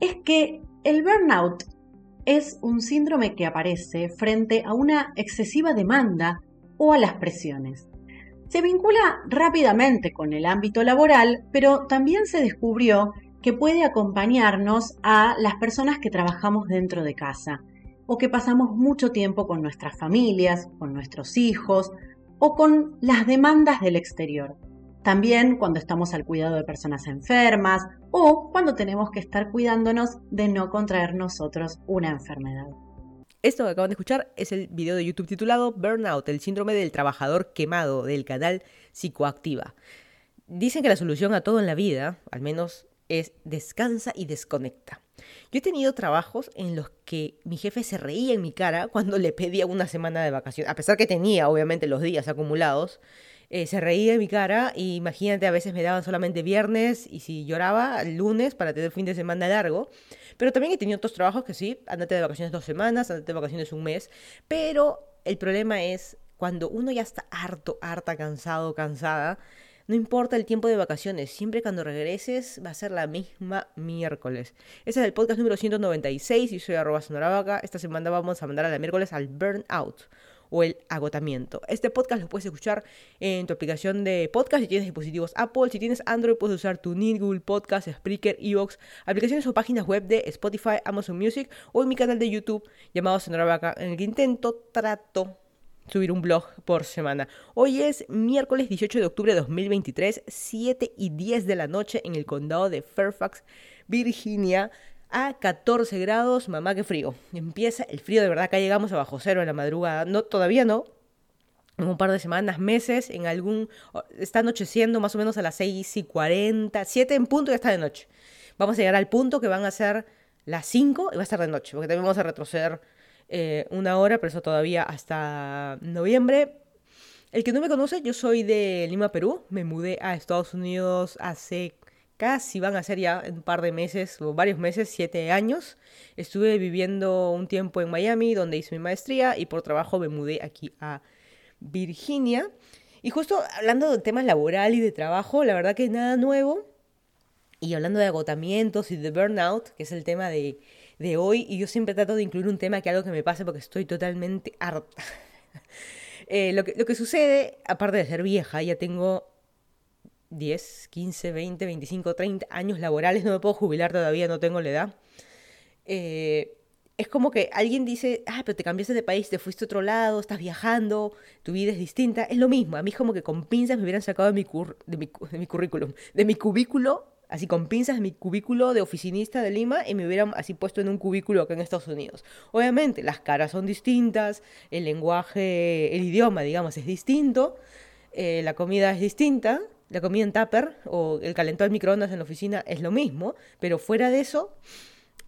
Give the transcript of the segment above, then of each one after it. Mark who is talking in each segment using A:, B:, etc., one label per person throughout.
A: es que el burnout es un síndrome que aparece frente a una excesiva demanda o a las presiones. Se vincula rápidamente con el ámbito laboral, pero también se descubrió que puede acompañarnos a las personas que trabajamos dentro de casa o que pasamos mucho tiempo con nuestras familias, con nuestros hijos o con las demandas del exterior. También cuando estamos al cuidado de personas enfermas o cuando tenemos que estar cuidándonos de no contraer nosotros una enfermedad.
B: Esto que acaban de escuchar es el video de YouTube titulado Burnout, el síndrome del trabajador quemado del canal Psicoactiva. Dicen que la solución a todo en la vida, al menos, es descansa y desconecta. Yo he tenido trabajos en los que mi jefe se reía en mi cara cuando le pedía una semana de vacaciones, a pesar que tenía obviamente los días acumulados. Eh, se reía en mi cara y imagínate, a veces me daban solamente viernes y si lloraba, lunes para tener fin de semana largo. Pero también he tenido otros trabajos que sí, andate de vacaciones dos semanas, andate de vacaciones un mes. Pero el problema es cuando uno ya está harto, harta, cansado, cansada. No importa el tiempo de vacaciones, siempre cuando regreses va a ser la misma miércoles. Ese es el podcast número 196 y soy arroba sonoravaca. Esta semana vamos a mandar a la miércoles al burnout o el agotamiento. Este podcast lo puedes escuchar en tu aplicación de podcast si tienes dispositivos Apple. Si tienes Android, puedes usar tu Google Podcast, Spreaker, Evox, aplicaciones o páginas web de Spotify, Amazon Music o en mi canal de YouTube llamado Sonora Vaca, en el que intento, trato subir un blog por semana. Hoy es miércoles 18 de octubre de 2023, 7 y 10 de la noche en el condado de Fairfax, Virginia a 14 grados, mamá, qué frío. Empieza el frío de verdad, acá llegamos a bajo cero en la madrugada. No, todavía no. En un par de semanas, meses, en algún... Está anocheciendo más o menos a las 6 y 40, 7 en punto y ya está de noche. Vamos a llegar al punto que van a ser las 5 y va a estar de noche, porque también vamos a retroceder eh, una hora, pero eso todavía hasta noviembre. El que no me conoce, yo soy de Lima, Perú. Me mudé a Estados Unidos hace casi van a ser ya un par de meses o varios meses, siete años. Estuve viviendo un tiempo en Miami donde hice mi maestría y por trabajo me mudé aquí a Virginia. Y justo hablando de temas laboral y de trabajo, la verdad que nada nuevo. Y hablando de agotamientos y de burnout, que es el tema de, de hoy, y yo siempre trato de incluir un tema que algo que me pase porque estoy totalmente harta. Eh, lo, que, lo que sucede, aparte de ser vieja, ya tengo 10, 15, 20, 25, 30 años laborales, no me puedo jubilar todavía, no tengo la edad. Eh, es como que alguien dice, ah, pero te cambiaste de país, te fuiste a otro lado, estás viajando, tu vida es distinta. Es lo mismo, a mí como que con pinzas me hubieran sacado de mi, de mi, de mi currículum, de mi cubículo, así con pinzas de mi cubículo de oficinista de Lima y me hubieran así puesto en un cubículo acá en Estados Unidos. Obviamente, las caras son distintas, el lenguaje, el idioma, digamos, es distinto, eh, la comida es distinta, la comida en tupper o el calentón de microondas en la oficina es lo mismo, pero fuera de eso,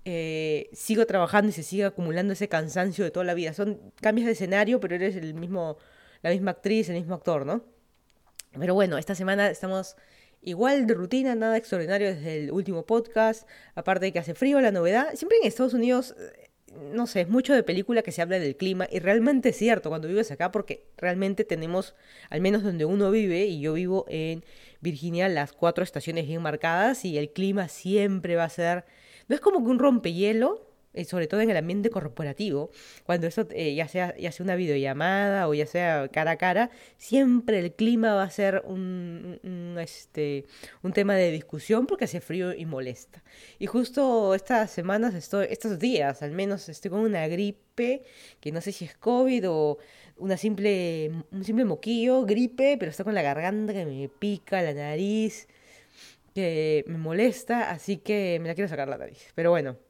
B: eh, sigo trabajando y se sigue acumulando ese cansancio de toda la vida. Son cambios de escenario, pero eres el mismo, la misma actriz, el mismo actor, ¿no? Pero bueno, esta semana estamos igual de rutina, nada extraordinario desde el último podcast, aparte de que hace frío, la novedad. Siempre en Estados Unidos no sé, es mucho de película que se habla del clima y realmente es cierto cuando vives acá porque realmente tenemos, al menos donde uno vive, y yo vivo en Virginia, las cuatro estaciones bien marcadas y el clima siempre va a ser, no es como que un rompehielo, eh, sobre todo en el ambiente corporativo, cuando eso eh, ya, sea, ya sea una videollamada o ya sea cara a cara, siempre el clima va a ser un, un, este, un tema de discusión porque hace frío y molesta. Y justo estas semanas, estoy, estos días al menos, estoy con una gripe que no sé si es COVID o una simple, un simple moquillo, gripe, pero está con la garganta que me pica, la nariz, que me molesta, así que me la quiero sacar la nariz. Pero bueno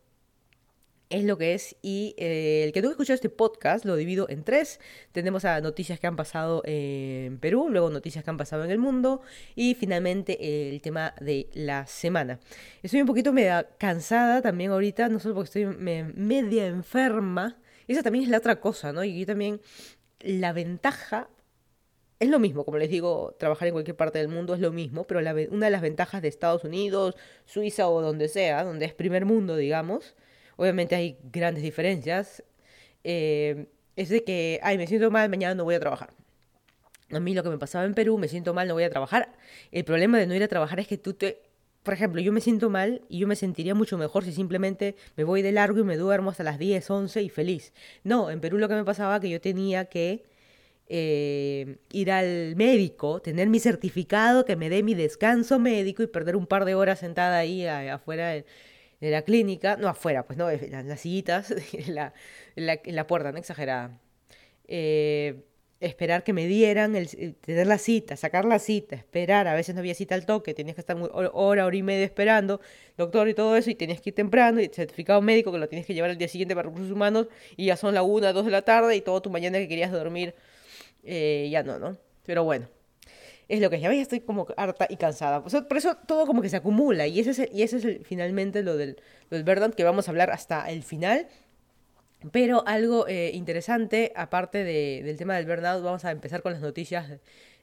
B: es lo que es. Y eh, el que que escuchar este podcast lo divido en tres. Tenemos a noticias que han pasado en Perú, luego noticias que han pasado en el mundo y finalmente el tema de la semana. Estoy un poquito media cansada también ahorita, no solo porque estoy media enferma. Esa también es la otra cosa, ¿no? Y yo también, la ventaja es lo mismo, como les digo, trabajar en cualquier parte del mundo es lo mismo, pero una de las ventajas de Estados Unidos, Suiza o donde sea, donde es primer mundo, digamos, obviamente hay grandes diferencias, eh, es de que, ay, me siento mal, mañana no voy a trabajar. A mí lo que me pasaba en Perú, me siento mal, no voy a trabajar. El problema de no ir a trabajar es que tú te por ejemplo, yo me siento mal y yo me sentiría mucho mejor si simplemente me voy de largo y me duermo hasta las 10, 11 y feliz. No, en Perú lo que me pasaba que yo tenía que eh, ir al médico, tener mi certificado que me dé mi descanso médico y perder un par de horas sentada ahí afuera de, la clínica, no afuera, pues no, en las sillitas, en la, en la, puerta, no exagerada. Eh, esperar que me dieran, el, tener la cita, sacar la cita, esperar, a veces no había cita al toque, tenías que estar hora, hora y media esperando, doctor y todo eso, y tenías que ir temprano, y certificado médico que lo tienes que llevar al día siguiente para recursos humanos, y ya son la una, dos de la tarde, y todo tu mañana que querías dormir, eh, ya no, ¿no? Pero bueno, es lo que ya estoy como harta y cansada. Por eso, todo como que se acumula, y ese es, y ese es finalmente lo del, lo del Verdant, que vamos a hablar hasta el final, pero algo eh, interesante, aparte del tema del burnout, vamos a empezar con las noticias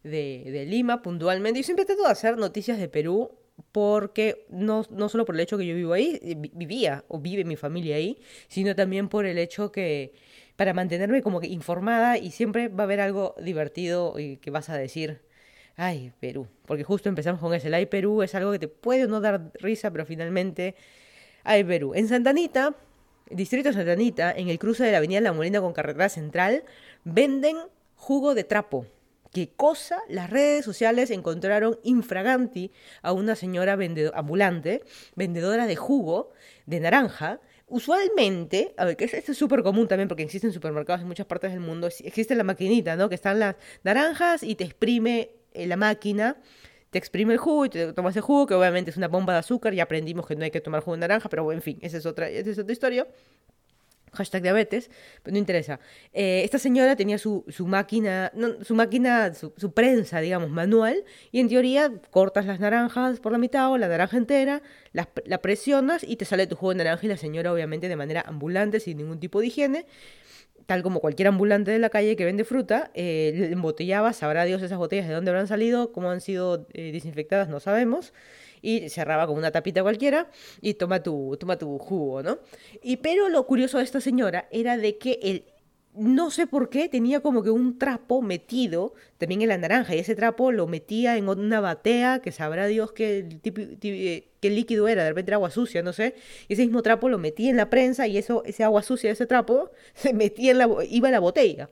B: de, Lima puntualmente. Yo siempre trato de hacer noticias de Perú porque no, no solo por el hecho que yo vivo ahí, eh, vivía o vive mi familia ahí, sino también por el hecho que para mantenerme como que informada y siempre va a haber algo divertido y que vas a decir, ay, Perú, porque justo empezamos con ese, el ay Perú es algo que te puede no dar risa, pero finalmente, ay Perú. En Santanita Distrito Santa Anita, en el cruce de la Avenida La Molina con Carretera Central, venden jugo de trapo. ¿Qué cosa? Las redes sociales encontraron infraganti a una señora ambulante, vendedora de jugo de naranja. Usualmente, a ver, que esto es súper común también porque existen supermercados en muchas partes del mundo, existe la maquinita, ¿no? Que están las naranjas y te exprime la máquina te exprime el jugo y te tomas el jugo, que obviamente es una bomba de azúcar, ya aprendimos que no hay que tomar jugo de naranja, pero en fin, esa es otra, esa es otra historia. Hashtag diabetes, pero no interesa. Eh, esta señora tenía su, su máquina, su máquina, su, prensa, digamos, manual, y en teoría cortas las naranjas por la mitad o la naranja entera, la, la presionas y te sale tu jugo de naranja y la señora obviamente de manera ambulante, sin ningún tipo de higiene, tal como cualquier ambulante de la calle que vende fruta, eh, embotellaba, sabrá Dios esas botellas de dónde habrán salido, cómo han sido eh, desinfectadas, no sabemos, y cerraba con una tapita cualquiera y toma tu, toma tu jugo, ¿no? Y pero lo curioso de esta señora era de que el no sé por qué, tenía como que un trapo metido también en la naranja y ese trapo lo metía en una batea que sabrá Dios qué, qué líquido era, de repente agua sucia, no sé. Y ese mismo trapo lo metía en la prensa y eso, ese agua sucia de ese trapo se metía en la, iba a la botella.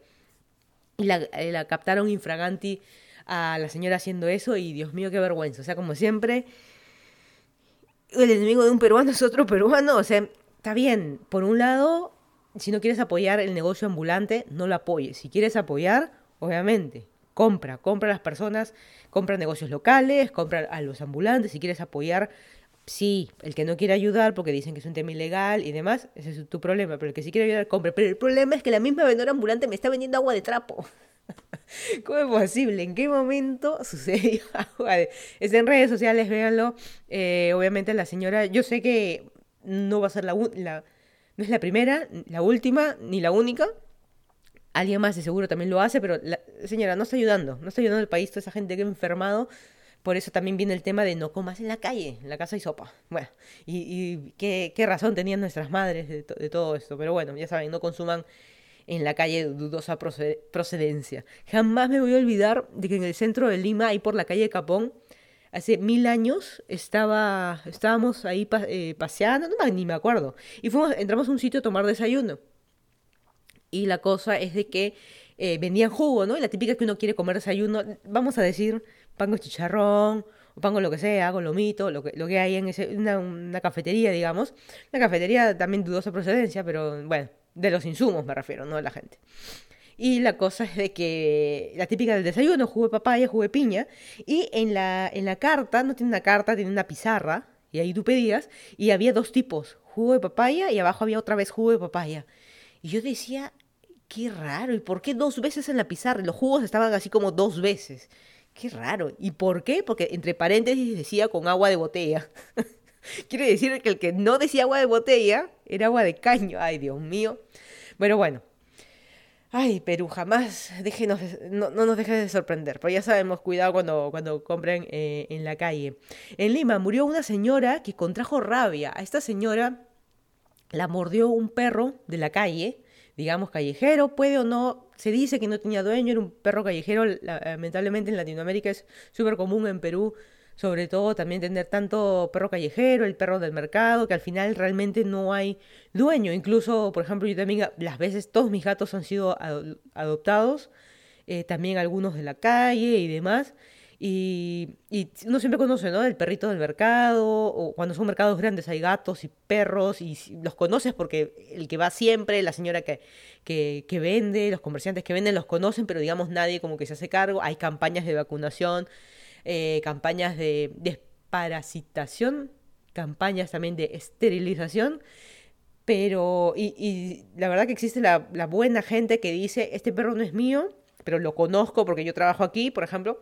B: Y la, eh, la captaron infraganti a la señora haciendo eso y Dios mío, qué vergüenza. O sea, como siempre, el enemigo de un peruano es otro peruano. O sea, está bien, por un lado si no quieres apoyar el negocio ambulante, no lo apoyes. Si quieres apoyar, obviamente, compra, compra a las personas, compra negocios locales, compra a los ambulantes. Si quieres apoyar, sí, el que no quiere ayudar porque dicen que es un tema ilegal y demás, ese es tu problema. Pero el que sí quiere ayudar, compra. Pero el problema es que la misma vendedora ambulante me está vendiendo agua de trapo. ¿Cómo es posible? ¿En qué momento sucedió agua de... Está en redes sociales, véanlo. Eh, obviamente la señora, yo sé que no va a ser la, la no es la primera, la última, ni la única. Alguien más de seguro también lo hace, pero la señora no está ayudando, no está ayudando al país, toda esa gente que ha enfermado. Por eso también viene el tema de no comas en la calle, en la casa hay sopa. Bueno, y, qué, razón tenían nuestras madres de, todo esto. Pero bueno, ya saben, no consuman en la calle dudosa procedencia. Jamás me voy a olvidar de que en el centro de Lima, ahí por la calle Capón, hace mil años estaba, estábamos ahí eh, paseando, no, ni me acuerdo, y fuimos, entramos a un sitio a tomar desayuno. Y la cosa es de que eh, vendían jugo, ¿no? Y la típica que uno quiere comer desayuno, vamos a decir, pan con chicharrón, o pan con lo que sea, con lomito, lo que, lo que hay en ese, una, cafetería, digamos. Una cafetería también dudosa procedencia, pero bueno, de los insumos me refiero, no de la gente. Y la cosa es de que la típica del desayuno, jugo de papaya, jugo de piña. Y en la, en la carta, no tiene una carta, tiene una pizarra. Y ahí tú pedías. Y había dos tipos, jugo de papaya y abajo había otra vez jugo de papaya. Y yo decía, qué raro. ¿Y por qué dos veces en la pizarra? Los jugos estaban así como dos veces. Qué raro. ¿Y por qué? Porque entre paréntesis decía con agua de botella. Quiere decir que el que no decía agua de botella era agua de caño. Ay, Dios mío. Bueno, bueno. Ay, Perú, jamás déjenos, no, no, nos dejes de sorprender. Pero ya sabemos, cuidado cuando, cuando compren eh, en la calle. En Lima murió una señora que contrajo rabia. A esta señora la mordió un perro de la calle, digamos callejero, puede o no, se dice que no tenía dueño, era un perro callejero, lamentablemente en Latinoamérica es súper común, en Perú sobre todo también tener tanto perro callejero, el perro del mercado, que al final realmente no hay dueño. Incluso, por ejemplo, yo también las veces todos mis gatos han sido adoptados, eh, también algunos de la calle y demás. Y, uno siempre conoce, ¿no? El perrito del mercado, o cuando son mercados grandes hay gatos y perros, y los conoces porque el que va siempre, la señora que, que, vende, los comerciantes que venden los conocen, pero digamos nadie como que se hace cargo. Hay campañas de vacunación, eh, campañas de desparasitación, campañas también de esterilización. Pero, y, la verdad que existe la, la buena gente que dice, este perro no es mío, pero lo conozco porque yo trabajo aquí, por ejemplo,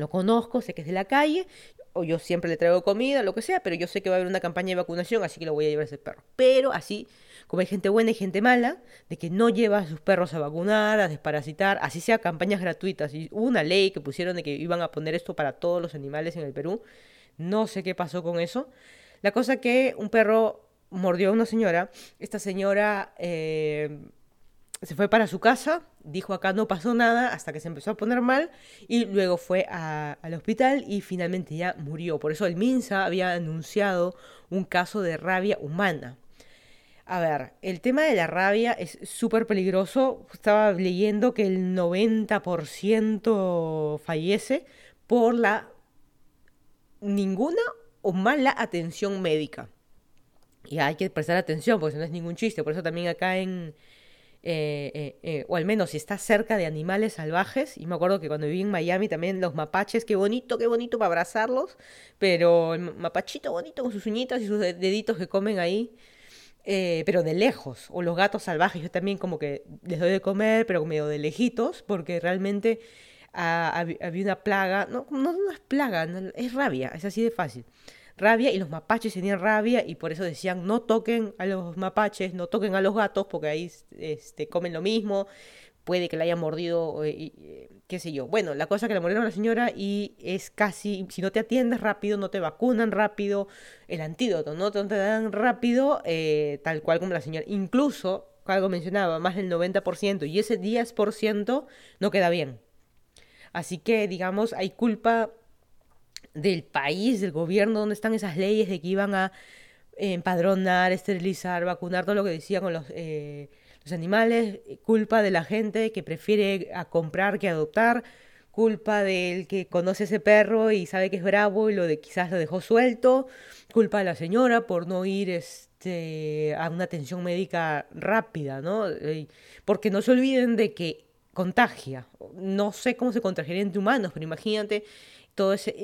B: lo conozco, sé que es de la calle, o yo siempre le traigo comida, lo que sea, pero yo sé que va a haber una campaña de vacunación, así que lo voy a llevar a ese perro. Pero así, como hay gente buena y gente mala, de que no lleva a sus perros a vacunar, a desparasitar, así sea campañas gratuitas. Y hubo una ley que pusieron de que iban a poner esto para todos los animales en el Perú. No sé qué pasó con eso. La cosa que un perro mordió a una señora. Esta señora eh, se fue para su casa, dijo acá no pasó nada hasta que se empezó a poner mal y luego fue al hospital y finalmente ya murió. Por eso el MINSA había anunciado un caso de rabia humana. A ver, el tema de la rabia es súper peligroso. Estaba leyendo que el 90% fallece por la ninguna o mala atención médica. Y hay que prestar atención porque no es ningún chiste. Por eso también acá en, eh, eh, eh, o al menos si está cerca de animales salvajes, y me acuerdo que cuando viví en Miami también los mapaches, qué bonito, qué bonito para abrazarlos, pero el mapachito bonito con sus uñitas y sus deditos que comen ahí, pero de lejos, o los gatos salvajes, yo también como que les doy de comer, pero medio de lejitos, porque realmente había una plaga, no, no, no es plaga, es rabia, es así de fácil rabia y los mapaches tenían rabia y por eso decían no toquen a los mapaches, no toquen a los gatos porque ahí este, comen lo mismo, puede que la hayan mordido, eh, eh, qué sé yo. Bueno, la cosa que le murieron a la señora y es casi, si no te atiendes rápido, no te vacunan rápido, el antídoto no te, dan rápido, eh, tal cual como la señora. Incluso, algo mencionaba, más del 90% y ese 10% no queda bien. Así que, digamos, hay culpa del país, del gobierno, donde están esas leyes de que iban a empadronar, esterilizar, vacunar, todo lo que decían con los, eh, los animales, culpa de la gente que prefiere a comprar que adoptar, culpa del que conoce ese perro y sabe que es bravo y lo de quizás lo dejó suelto, culpa de la señora por no ir este, a una atención médica rápida, ¿no? Porque no se olviden de que contagia. No sé cómo se contagiaría entre humanos, pero imagínate todo ese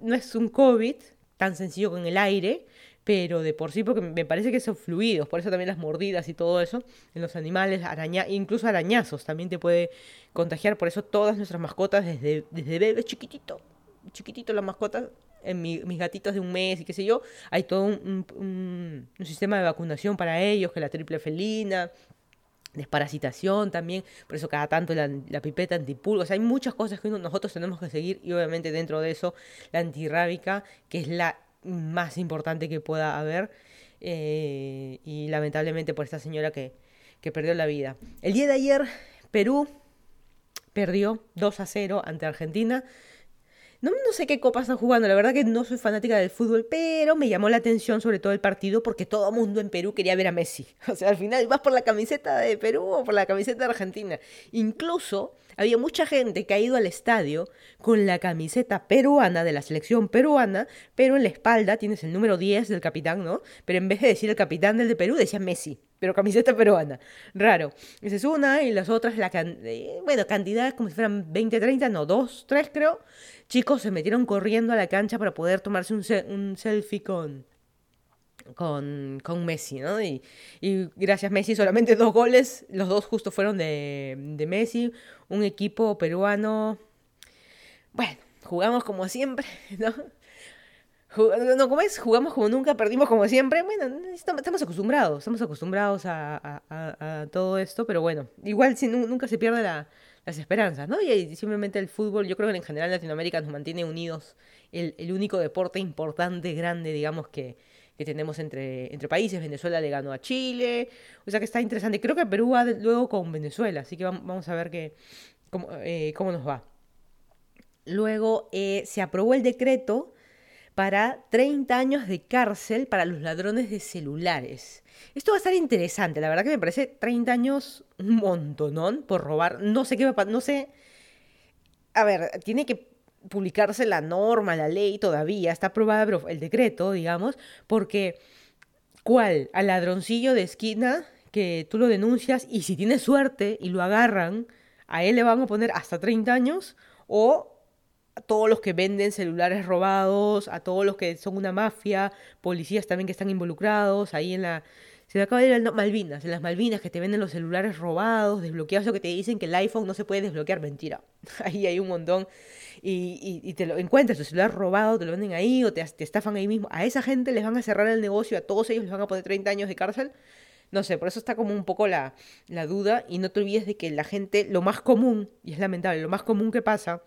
B: no es un COVID tan sencillo con el aire, pero de por sí, porque me parece que son fluidos, por eso también las mordidas y todo eso en los animales, araña, incluso arañazos también te puede contagiar, por eso todas nuestras mascotas, desde, desde bebés chiquitito, chiquitito las mascotas, en mis gatitos de un mes y qué sé yo, hay todo un, un, un sistema de vacunación para ellos, que la triple felina, desparasitación también, por eso cada tanto la, pipeta antipulgo, hay muchas cosas que nosotros tenemos que seguir y obviamente dentro de eso la antirrábica, que es la más importante que pueda haber eh, y lamentablemente por esta señora que, que perdió la vida. El día de ayer Perú perdió 2 a 0 ante Argentina. No, no, sé qué copa están jugando, la verdad que no soy fanática del fútbol, pero me llamó la atención sobre todo el partido porque todo mundo en Perú quería ver a Messi. O sea, al final vas por la camiseta de Perú o por la camiseta de Argentina. Incluso había mucha gente que ha ido al estadio con la camiseta peruana de la selección peruana, pero en la espalda tienes el número 10 del capitán, ¿no? Pero en vez de decir el capitán del de Perú, decía Messi pero camiseta peruana. Raro. Esa es una y las otras, la eh, bueno, cantidad como si fueran 20, 30, no, 2, 3 creo. Chicos se metieron corriendo a la cancha para poder tomarse un, un selfie con, con, con, Messi, ¿no? Y, y, gracias Messi, solamente dos goles, los dos justo fueron de, de Messi, un equipo peruano, bueno, jugamos como siempre, ¿no? No, ¿cómo es? Jugamos como nunca, perdimos como siempre. Bueno, estamos acostumbrados, estamos acostumbrados a, todo esto, pero bueno, igual si, nunca se pierde las esperanzas, ¿no? Y, simplemente el fútbol, yo creo que en general Latinoamérica nos mantiene unidos, el, único deporte importante, grande, digamos, que, tenemos entre, entre países. Venezuela le ganó a Chile, o sea que está interesante. Creo que Perú va luego con Venezuela, así que vamos a ver que, cómo, eh, cómo nos va. Luego eh, se aprobó el decreto para 30 años de cárcel para los ladrones de celulares. Esto va a estar interesante, la verdad que me parece 30 años un montón por robar. No sé qué va a pasar, no sé. A ver, tiene que publicarse la norma, la ley todavía, está aprobada el decreto, digamos, porque ¿cuál? Al ladroncillo de esquina que tú lo denuncias y si tiene suerte y lo agarran, a él le van a poner hasta 30 años o a todos los que venden celulares robados, a todos los que son una mafia, policías también que están involucrados ahí en la se me acaba de ir el Malvinas, en las Malvinas que te venden los celulares robados, desbloqueados, o que te dicen que el iPhone no se puede desbloquear, mentira. Ahí hay un montón. Y, y, te lo encuentras, tu celular robado, te lo venden ahí o te, te, estafan ahí mismo. A esa gente les van a cerrar el negocio, a todos ellos les van a poner 30 años de cárcel. No sé, por eso está como un poco la, la duda. Y no te olvides de que la gente, lo más común, y es lamentable, lo más común que pasa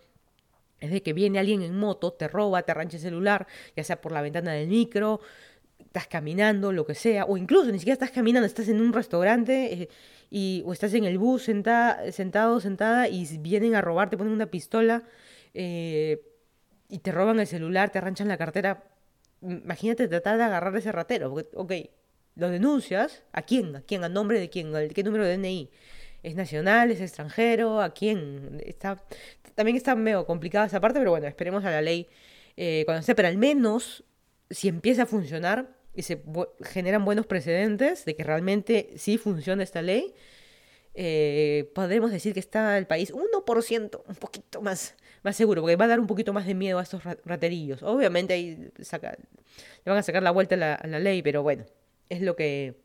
B: es de que viene alguien en moto, te roba, te arrancha el celular, ya sea por la ventana del micro, estás caminando, lo que sea, o incluso ni siquiera estás caminando, estás en un restaurante eh, y, o estás en el bus sentado, sentada y vienen a robar, te ponen una pistola eh, y te roban el celular, te arranchan la cartera. Imagínate tratar de agarrar ese ratero, porque, ok, lo denuncias, ¿a quién? ¿A quién? ¿A nombre de quién? ¿Qué número de DNI? ¿Es nacional? ¿Es extranjero? ¿A quién? Está, también está medio complicada esa parte, pero bueno, esperemos a la ley eh, esté, pero al menos si empieza a funcionar, y se generan buenos precedentes de que realmente sí funciona esta ley, eh, podemos decir que está el país 1%, un poquito más, más seguro, porque va a dar un poquito más de miedo a estos raterillos. Obviamente ahí saca, le van a sacar la vuelta a la, ley, pero bueno, es lo que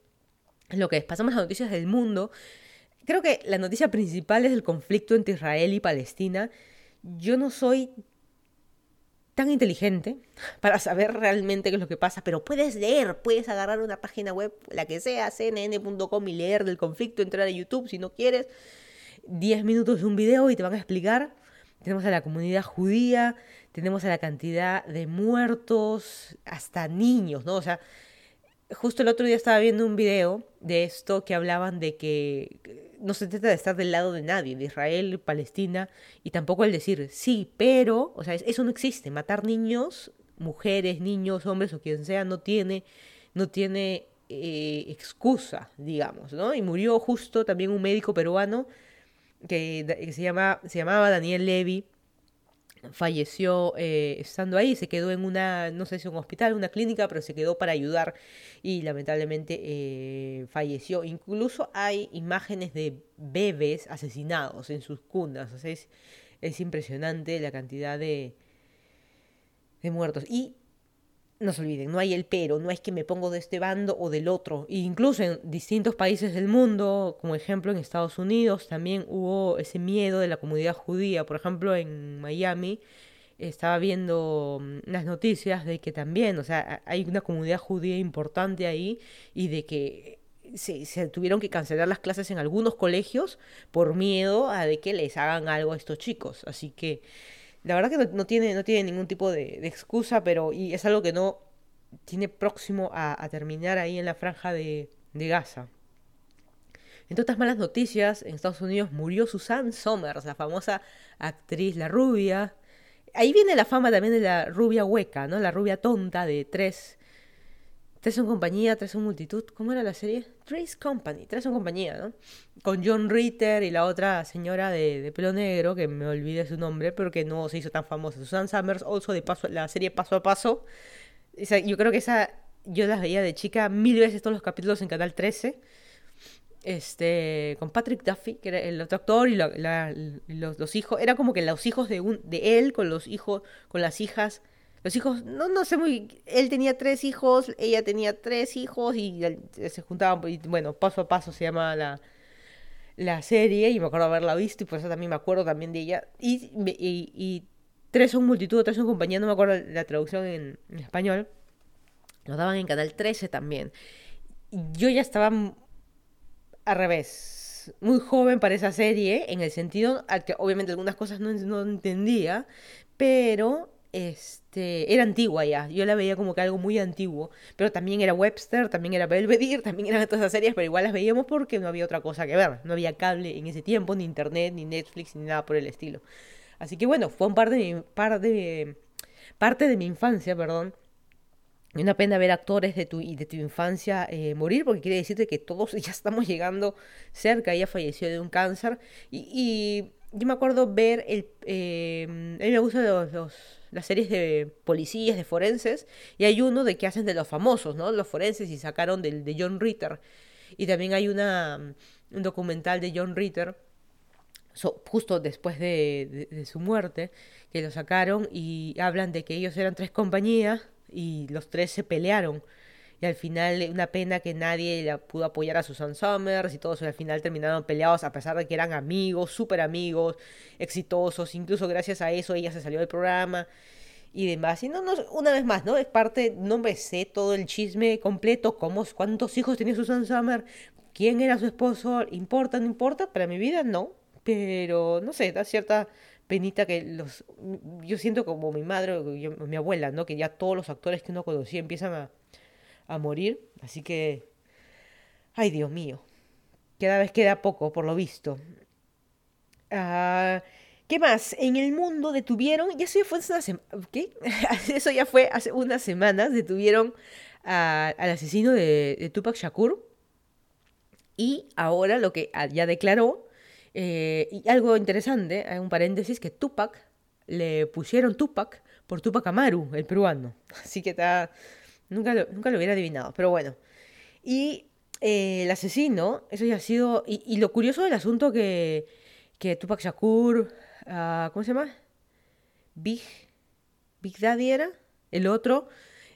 B: es. Lo que es. Pasamos a noticias del mundo. Creo que la noticia principal es el conflicto entre Israel y Palestina. Yo no soy tan inteligente para saber realmente qué es lo que pasa, pero puedes leer, puedes agarrar una página web, la que sea, cnn.com y leer del conflicto, entrar a YouTube si no quieres, 10 minutos de un video y te van a explicar. Tenemos a la comunidad judía, tenemos a la cantidad de muertos, hasta niños, ¿no? O sea, justo el otro día estaba viendo un video de esto que hablaban de que no se trata de estar del lado de nadie, de Israel, Palestina, y tampoco el decir sí, pero, o sea, eso no existe. Matar niños, mujeres, niños, hombres o quien sea, no tiene, no tiene eh, excusa, digamos, ¿no? Y murió justo también un médico peruano que, se, llama, se llamaba Daniel Levy, falleció eh, estando ahí, se quedó en una, no sé si un hospital, una clínica, pero se quedó para ayudar y lamentablemente eh, falleció. Incluso hay imágenes de bebés asesinados en sus sea, es, es impresionante la cantidad de, de muertos. Y no se olviden, no hay el pero, no es que me pongo de este bando o del otro. E incluso en distintos países del mundo, como ejemplo en Estados Unidos, también hubo ese miedo de la comunidad judía. Por ejemplo, en Miami estaba viendo mm, unas noticias de que también, o sea, hay una comunidad judía importante ahí y de que se, se, tuvieron que cancelar las clases en algunos colegios por miedo a de que les hagan algo a estos chicos. Así que la verdad que no, tiene, no tiene ningún tipo de, excusa, pero y es algo que no tiene próximo a, terminar ahí en la franja de, de Gaza. Entre otras malas noticias, en Estados Unidos murió Susan Somers, la famosa actriz, la rubia. Ahí viene la fama también de la rubia hueca, ¿no? La rubia tonta de tres Tres son compañía, tres son multitud. ¿Cómo era la serie? Tres Company, tres son compañía, ¿no? Con John Ritter y la otra señora de, pelo negro, que me olvidé su nombre, pero que no se hizo tan famosa. Susan Summers, also de paso, la serie Paso a Paso. yo creo que esa, yo las veía de chica mil veces todos los capítulos en Canal 13. Este, con Patrick Duffy, que era el otro actor, y, los, los, hijos, era como que los hijos de, un, de él con los hijos, con las hijas los hijos, no, no sé muy, él tenía tres hijos, ella tenía tres hijos y se juntaban, y bueno, paso a paso se llama la, la serie y me acuerdo haberla visto y por eso también me acuerdo también de ella. Y, tres son multitud, tres son compañía, no me acuerdo la traducción en, español. Lo daban en Canal 13 también. Yo ya estaba al revés, muy joven para esa serie, en el sentido al que obviamente algunas cosas no, no entendía, pero este, era antigua ya. Yo la veía como que algo muy antiguo. Pero también era Webster, también era Belvedere, también eran todas esas series, pero igual las veíamos porque no había otra cosa que ver. No había cable en ese tiempo, ni internet, ni Netflix, ni nada por el estilo. Así que bueno, fue un par de mi, parte de mi infancia, perdón. Una pena ver actores de tu, de tu infancia eh, morir, porque quiere decirte que todos ya estamos llegando cerca. Ella falleció de un cáncer. Y, yo me acuerdo ver el... Eh, a mí me gustan los, las series de policías, de forenses. Y hay uno de que hacen de los famosos, ¿no? Los forenses y sacaron del de John Ritter. Y también hay una, un documental de John Ritter justo después de, su muerte, que lo sacaron y hablan de que ellos eran tres compañías y los tres se pelearon. Y al final, una pena que nadie la pudo apoyar a Susan Summers y todos al final terminaron peleados a pesar de que eran amigos, súper amigos, exitosos. Incluso gracias a eso ella se salió del programa y demás. Y no, no, una vez más, ¿no? Es parte, no me sé todo el chisme completo, cómo, cuántos hijos tenía Susan Summers, quién era su esposo, ¿importa, no importa? Para mi vida, no pero no sé, da cierta penita que los yo siento como mi madre mi abuela, ¿no? Que ya todos los actores que uno conocía empiezan a, a morir, así que ay, Dios mío. Cada vez queda poco, por lo visto. Ah, ¿Qué más? En el mundo detuvieron, ya eso ya fue hace ¿qué? Eso ya fue hace unas semanas, detuvieron al asesino de, Tupac Shakur. Y ahora lo que ya declaró eh, algo interesante, hay un paréntesis, que Tupac le pusieron Tupac por Tupac Amaru, el peruano. Así que está... Nunca lo, nunca lo hubiera adivinado, pero bueno. Y eh, el asesino, eso ya ha sido... Y, lo curioso del asunto que, que Tupac Shakur, uh, ¿cómo se llama? Big, Big Daddy era, el otro,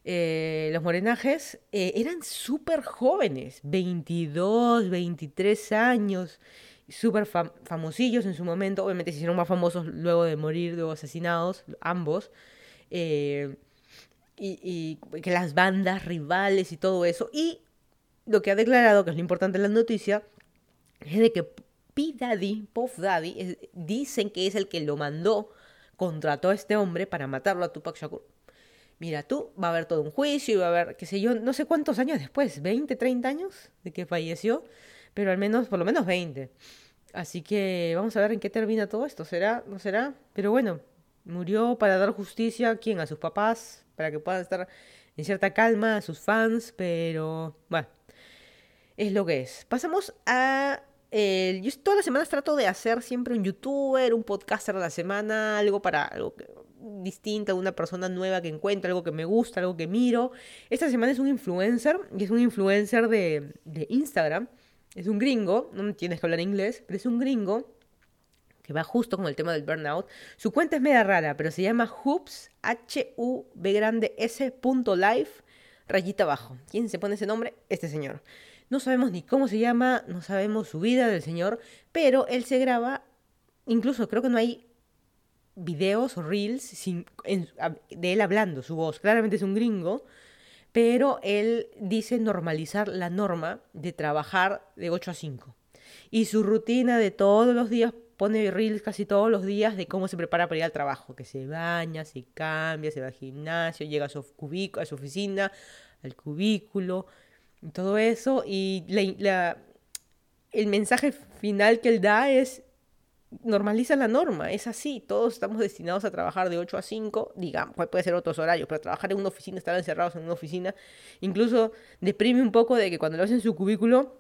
B: eh, los morenajes, eran súper jóvenes, 22, 23 años súper famosillos en su momento, obviamente se hicieron más famosos luego de morir, luego asesinados, ambos, eh, y, que las bandas rivales y todo eso, y lo que ha declarado, que es lo importante en la noticia, es de que P. Daddy, Puff Daddy, dicen que es el que lo mandó, contrató a este hombre para matarlo a Tupac Shakur. Mira, tú, va a haber todo un juicio y va a haber, qué sé yo, no sé cuántos años después, 20, 30 años de que falleció, pero al menos, por lo menos 20. Así que vamos a ver en qué termina todo esto. ¿Será? ¿No será? Pero bueno, murió para dar justicia a quién? A sus papás, para que puedan estar en cierta calma, a sus fans, pero bueno, es lo que es. Pasamos a... yo todas las semanas trato de hacer siempre un youtuber, un podcaster a la semana, algo para algo distinto, una persona nueva que encuentro, algo que me gusta, algo que miro. Esta semana es un influencer, y es un influencer de, de Instagram es un gringo, no tienes que hablar inglés, pero es un gringo que va justo con el tema del burnout. Su cuenta es media rara, pero se llama hoops, H-U-B grande S punto life, rayita abajo. ¿Quién se pone ese nombre? Este señor. No sabemos ni cómo se llama, no sabemos su vida del señor, pero él se graba, incluso creo que no hay videos o reels sin, de él hablando, su voz. Claramente es un gringo, pero él dice normalizar la norma de trabajar de 8 a 5. Y su rutina de todos los días pone reels casi todos los días de cómo se prepara para ir al trabajo, que se baña, se cambia, se va al gimnasio, llega a su, a su oficina, al cubículo, y todo eso. Y el mensaje final que él da es normaliza la norma, es así, todos estamos destinados a trabajar de 8 a 5, digamos, puede ser otros horarios, pero trabajar en una oficina, estar encerrados en una oficina, incluso deprime un poco de que cuando lo hace en su cubículo,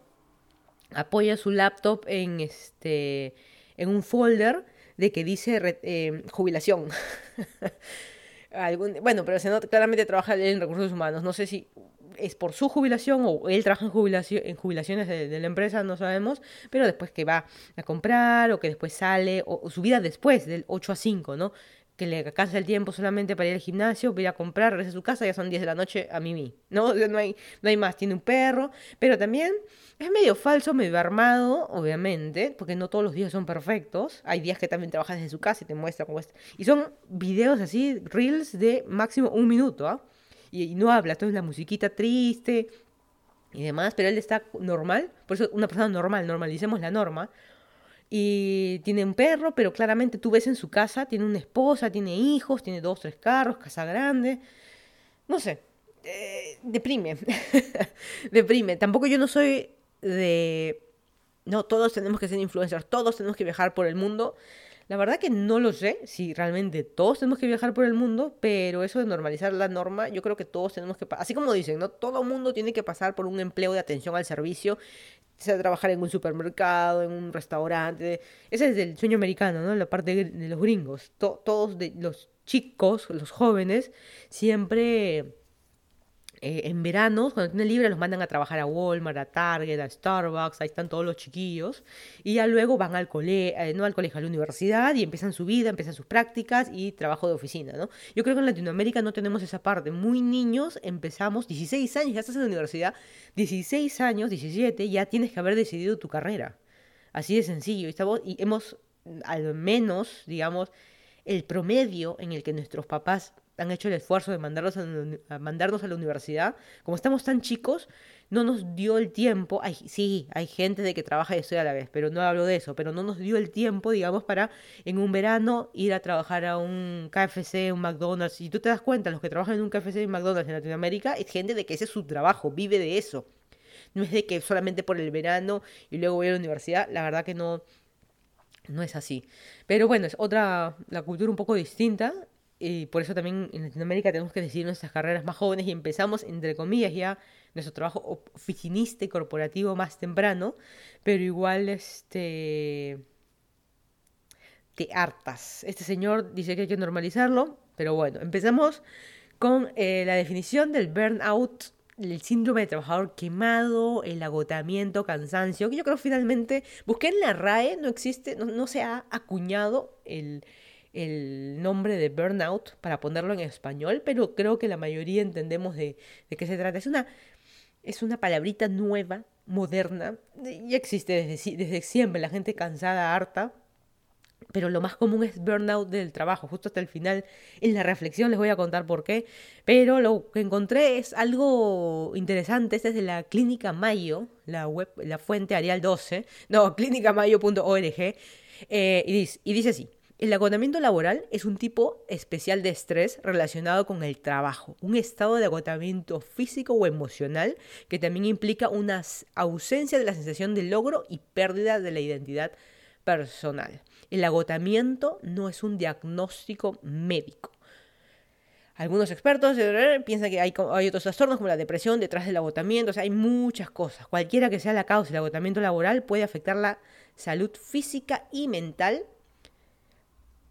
B: apoya su laptop en, este, en un folder de que dice eh, jubilación. bueno, pero se nota, claramente trabaja en recursos humanos, no sé si es por su jubilación o él trabaja en, jubilación, en jubilaciones de, la empresa, no sabemos, pero después que va a comprar o que después sale, o, su vida después del 8 a 5, ¿no? Que le alcanza el tiempo solamente para ir al gimnasio, ir a comprar, regresa a su casa, ya son 10 de la noche a mí, ¿no? No hay, no hay más, tiene un perro, pero también es medio falso, medio armado, obviamente, porque no todos los días son perfectos, hay días que también trabajas desde su casa y te muestra cómo es, y son videos así, reels de máximo un minuto, ¿ah? y, no habla, entonces la musiquita triste y demás, pero él está normal, por eso una persona normal, normalicemos la norma, y tiene un perro, pero claramente tú ves en su casa, tiene una esposa, tiene hijos, tiene dos, tres carros, casa grande, no sé, eh, deprime, deprime, tampoco yo no soy de... No, todos tenemos que ser influencers, todos tenemos que viajar por el mundo. La verdad que no lo sé si realmente todos tenemos que viajar por el mundo, pero eso de normalizar la norma, yo creo que todos tenemos que, así como dicen, ¿no? Todo mundo tiene que pasar por un empleo de atención al servicio, sea trabajar en un supermercado, en un restaurante. Ese es el sueño americano, ¿no? La parte de los gringos. todos los chicos, los jóvenes, siempre eh, en verano, cuando tienen libre, los mandan a trabajar a Walmart, a Target, a Starbucks, ahí están todos los chiquillos, y ya luego van al colegio, eh, no al colegio, a la universidad, y empiezan su vida, empiezan sus prácticas y trabajo de oficina, ¿no? Yo creo que en Latinoamérica no tenemos esa parte. Muy niños empezamos, 16 años, ya estás en la universidad, 16 años, 17, ya tienes que haber decidido tu carrera. Así de sencillo. Y, y hemos, al menos, digamos, el promedio en el que nuestros papás han hecho el esfuerzo de mandarnos a, mandarnos a la universidad, como estamos tan chicos, no nos dio el tiempo, hay, sí, hay gente de que trabaja y estudia a la vez, pero no hablo de eso, pero no nos dio el tiempo, digamos, para en un verano ir a trabajar a un KFC, un McDonald's. Y tú te das cuenta, los que trabajan en un KFC y un McDonald's en Latinoamérica, es gente de que ese es su trabajo, vive de eso. No es de que solamente por el verano y luego voy a la universidad, la verdad que no, no es así. Pero bueno, es otra, la cultura un poco distinta y por eso también en Latinoamérica tenemos que decidir nuestras carreras más jóvenes y empezamos, entre comillas, ya nuestro trabajo oficinista y corporativo más temprano, pero igual este te hartas. Este señor dice que hay que normalizarlo, pero bueno, empezamos con eh, la definición del burnout, el síndrome de trabajador quemado, el agotamiento, cansancio, que yo creo finalmente, busqué en la RAE, no existe, no se ha acuñado el el nombre de burnout para ponerlo en español, pero creo que la mayoría entendemos de, qué se trata. Es una, es una palabrita nueva, moderna, ya existe desde, desde siempre, la gente cansada, harta, pero lo más común es burnout del trabajo. Justo hasta el final, en la reflexión les voy a contar por qué. Pero lo que encontré es algo interesante. Este es de la Clínica Mayo, la web, la fuente Arial 12, no, clínicamayo.org. Eh, y, dice, y dice así. El agotamiento laboral es un tipo especial de estrés relacionado con el trabajo, un estado de agotamiento físico o emocional que también implica una ausencia de la sensación de logro y pérdida de la identidad personal. El agotamiento no es un diagnóstico médico. Algunos expertos eh, piensan que hay, hay, otros trastornos como la depresión detrás del agotamiento, o sea, hay muchas cosas. Cualquiera que sea la causa del agotamiento laboral puede afectar la salud física y mental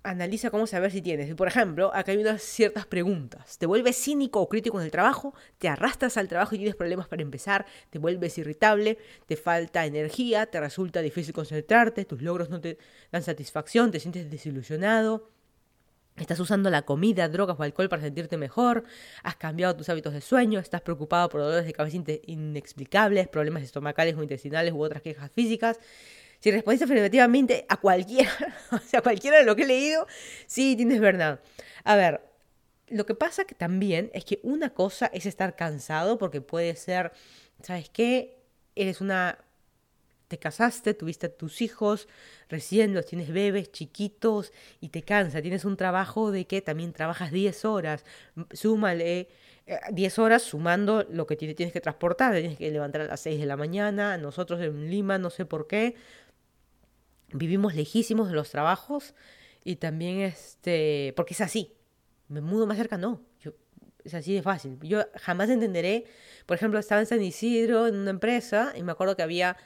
B: analiza cómo saber si tienes. Por ejemplo, acá hay unas ciertas preguntas. ¿Te vuelves cínico o crítico en el trabajo? ¿Te arrastras al trabajo y tienes problemas para empezar? ¿Te vuelves irritable? ¿Te falta energía? ¿Te resulta difícil concentrarte? ¿Tus logros no te dan satisfacción? ¿Te sientes desilusionado? ¿Estás usando la comida, drogas o alcohol para sentirte mejor? ¿Has cambiado tus hábitos de sueño? ¿Estás preocupado por dolores de cabeza inexplicables, problemas estomacales o intestinales u otras quejas físicas? Si respondiste afirmativamente a cualquiera, o sea, cualquiera de lo que he leído, sí tienes verdad. A ver, lo que pasa que también es que una cosa es estar cansado porque puede ser, ¿sabes qué? Eres una te casaste, tuviste tus hijos, recién los tienes bebés chiquitos y te cansa. Tienes un trabajo de que también trabajas 10 horas, súmale 10 eh, horas sumando lo que tienes que transportar. Tienes que levantar a las 6 de la mañana. Nosotros en Lima, no sé por qué, vivimos lejísimos de los trabajos y también este, porque es así, me mudo más cerca, no, yo, es así de fácil. Yo jamás entenderé, por ejemplo, estaba en San Isidro en una empresa y me acuerdo que había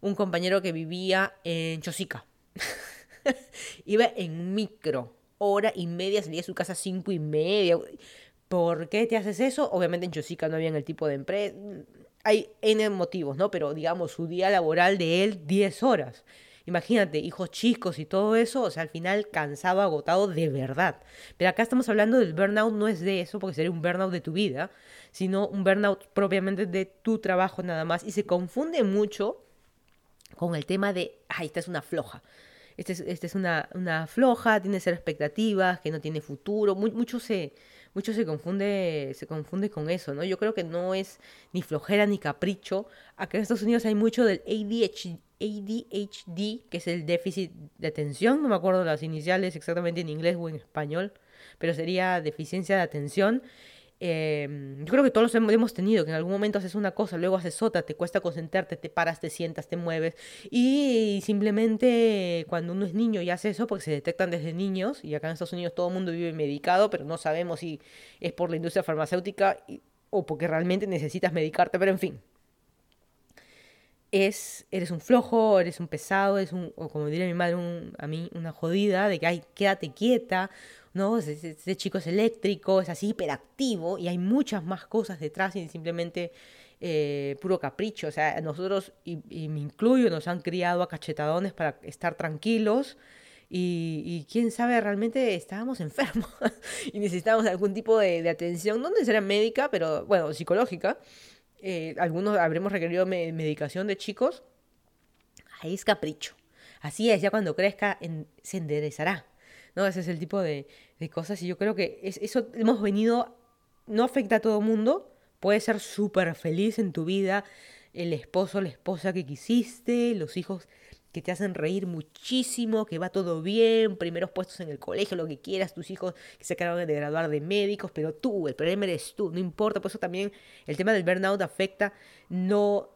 B: un compañero que vivía en Chosica. Iba en micro, hora y media, salía a su casa cinco y media. ¿Por qué te haces eso? Obviamente en Chosica no había el tipo de empresa. Hay N motivos, ¿no? Pero digamos, su día laboral de él, 10 horas. Imagínate, hijos chicos y todo eso, o sea, al final cansado, agotado de verdad. Pero acá estamos hablando del burnout, no es de eso, porque sería un burnout de tu vida, sino un burnout propiamente de tu trabajo nada más. Y se confunde mucho con el tema de, ay, esta es una floja. Esta es, es una, una, floja, tiene ser expectativas, que no tiene futuro. mucho se, mucho se confunde, se confunde con eso, ¿no? Yo creo que no es ni flojera ni capricho. Acá en Estados Unidos hay mucho del ADHD, ADHD, que es el déficit de atención, no me acuerdo las iniciales exactamente en inglés o en español, pero sería deficiencia de atención. Em, yo creo que todos hemos, hemos tenido, que en algún momento haces una cosa, luego haces otra, te cuesta concentrarte, te paras, te sientas, te mueves. Y simplemente cuando uno es niño y hace eso, porque se detectan desde niños, y acá en Estados Unidos todo el mundo vive medicado, pero no sabemos si es por la industria farmacéutica o porque realmente necesitas medicarte, pero en fin. Es, eres un flojo, eres un pesado, eres un, o como diría mi madre a mí, una jodida, de que, ay, quédate quieta, ¿no? Ese, chico es eléctrico, es así hiperactivo y hay muchas más cosas detrás y simplemente eh, puro capricho. O sea, nosotros, y, me incluyo, nos han criado a cachetadones para estar tranquilos. Y, quién sabe, realmente estábamos enfermos y necesitábamos algún tipo de, atención, no necesariamente médica, pero bueno, psicológica. Eh, algunos habremos requerido medicación de chicos. Ahí es capricho. Así es, ya cuando crezca se enderezará. ¿no? Ese es el tipo de, cosas y yo creo que eso hemos venido, no afecta a todo mundo, puedes ser súper feliz en tu vida, el esposo, la esposa que quisiste, los hijos que te hacen reír muchísimo, que va todo bien, primeros puestos en el colegio, lo que quieras, tus hijos que se acaban de graduar de médicos, pero tú, el problema eres tú, no importa, por eso también el tema del burnout afecta no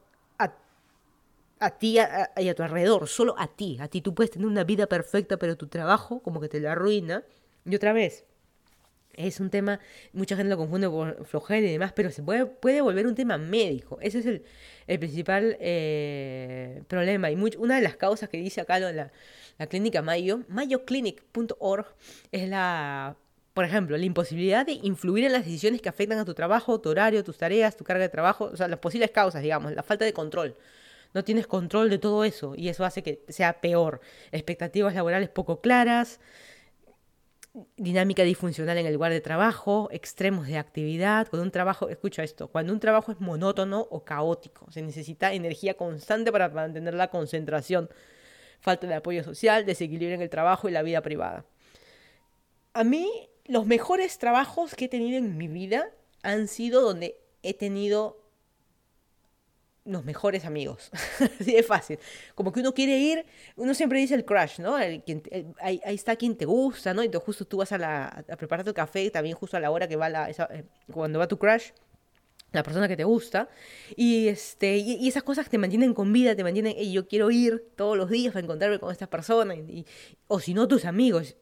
B: a ti y a, tu alrededor, solo a ti. A ti tú puedes tener una vida perfecta, pero tu trabajo como que te la arruina. Y otra vez, es un tema, mucha gente lo confunde con flojera y demás, pero se puede, puede volver un tema médico. Ese es el, el principal eh, problema. Y una de las causas que dice acá la, la clínica Mayo, mayoclinic.org, es la, por ejemplo, la imposibilidad de influir en las decisiones que afectan a tu trabajo, tu horario, tus tareas, tu carga de trabajo, o sea, las posibles causas, digamos, la falta de control no tienes control de todo eso y eso hace que sea peor. Expectativas laborales poco claras, dinámica disfuncional en el lugar de trabajo, extremos de actividad, con un trabajo, escucha esto, cuando un trabajo es monótono o caótico, se necesita energía constante para mantener la concentración, falta de apoyo social, desequilibrio en el trabajo y la vida privada. A mí, los mejores trabajos que he tenido en mi vida han sido donde he tenido los mejores amigos. Así de fácil. Como que uno quiere ir, uno siempre dice el crush, ¿no? ahí, está quien te gusta, ¿no? Y entonces justo tú vas a, la, a preparar tu café, también justo a la hora que va la, eh, cuando va tu crush, la persona que te gusta. Y, este, y, esas cosas te mantienen con vida, te mantienen, y yo quiero ir todos los días para encontrarme con estas personas. Y, o si no, tus amigos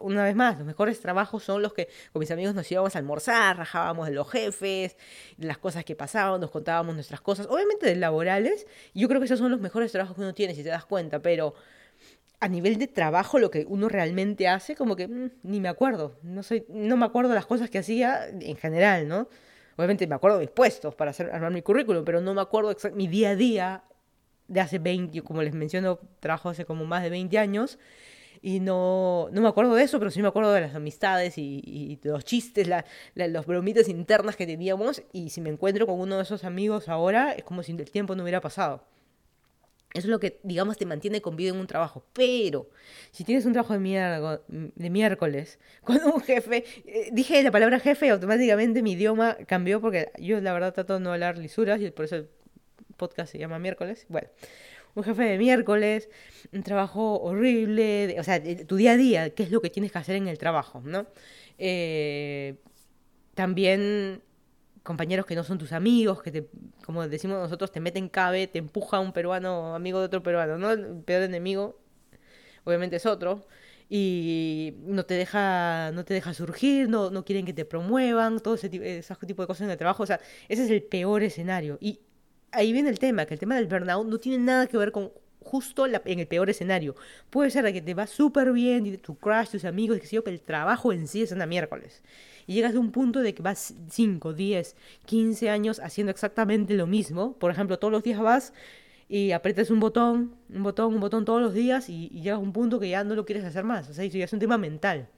B: una vez más, los mejores trabajos son los que con mis amigos nos íbamos a almorzar, rajábamos de los jefes, las cosas que pasaban, nos contábamos nuestras cosas, obviamente de laborales. Yo creo que esos son los mejores trabajos que uno tiene, si te das cuenta, pero a nivel de trabajo, lo que uno realmente hace, como que mm, ni me acuerdo. No, soy, no me acuerdo las cosas que hacía en general, ¿no? Obviamente me acuerdo de mis para hacer, armar mi currículum, pero no me acuerdo mi día a día de hace 20, como les menciono, trabajo hace como más de 20 años y no, no me acuerdo de eso, pero sí me acuerdo de las amistades y, de los chistes, la, los bromitas internas que teníamos. Y si me encuentro con uno de esos amigos ahora, es como si el tiempo no hubiera pasado. Eso es lo que, digamos, te mantiene con vida en un trabajo. Pero, si tienes un trabajo de, de miércoles con un jefe, eh, dije la palabra jefe y automáticamente mi idioma cambió porque yo la verdad trato de no hablar lisuras y por eso el podcast se llama miércoles. Bueno, un jefe de miércoles, un trabajo horrible, o sea, tu día a día, qué es lo que tienes que hacer en el trabajo, ¿no? Eh, también compañeros que no son tus amigos, que te, como decimos nosotros, te meten cabe, te empuja un peruano amigo de otro peruano, ¿no? El peor enemigo, obviamente es otro, y no te deja, no te deja surgir, no, no quieren que te promuevan, todo ese ese tipo de cosas en el trabajo, o sea, ese es el peor escenario. Y ahí viene el tema, que el tema del burnout no tiene nada que ver con justo en el peor escenario. Puede ser que te va súper bien, tu crush, tus amigos, que sé yo, que el trabajo en sí es una miércoles. Y llegas a un punto de que vas 5, 10, 15 años haciendo exactamente lo mismo. Por ejemplo, todos los días vas y aprietas un botón, un botón, un botón todos los días y, y llegas a un punto que ya no lo quieres hacer más. O sea, eso ya es un tema mental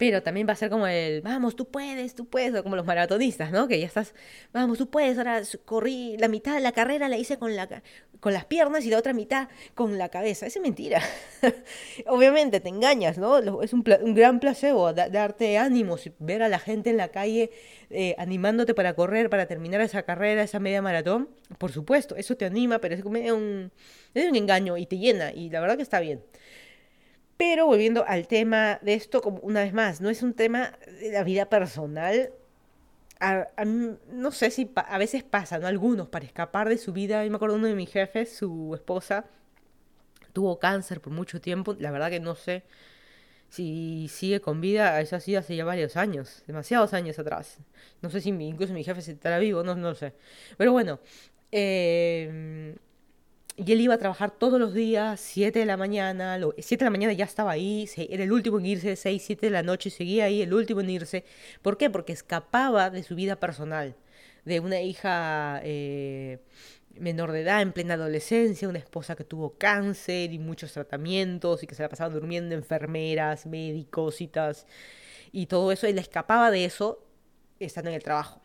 B: pero también va a ser como el, vamos, tú puedes, tú puedes, como los maratonistas, ¿no? Que ya estás, vamos, tú puedes, ahora corrí la mitad de la carrera, la hice con, la, con las piernas y la otra mitad con la cabeza. Esa es mentira. Obviamente te engañas, ¿no? Es un, un gran placebo darte ánimos, ver a la gente en la calle eh, animándote para correr, para terminar esa carrera, esa media maratón. Por supuesto, eso te anima, pero es como es un engaño y te llena, y la verdad que está bien. Pero volviendo al tema de esto, como una vez más, no es un tema de la vida personal. no sé si a veces pasa, ¿no? Algunos para escapar de su vida. Yo me acuerdo uno de mis jefes, su esposa, tuvo cáncer por mucho tiempo. La verdad que no sé si sigue con vida, eso ha sido hace ya varios años, demasiados años atrás. No sé si incluso mi jefe estará vivo, no, no sé. Pero bueno, eh, y él iba a trabajar todos los días, 7 de la mañana, 7 de la mañana ya estaba ahí, era el último en irse, 6, 7 de la noche seguía ahí, el último en irse. ¿Por qué? Porque escapaba de su vida personal, de una hija... Eh, menor de edad, en plena adolescencia, una esposa que tuvo cáncer y muchos tratamientos y que se la pasaba durmiendo enfermeras, médicos, citas y todo eso, él escapaba de eso estando en el trabajo.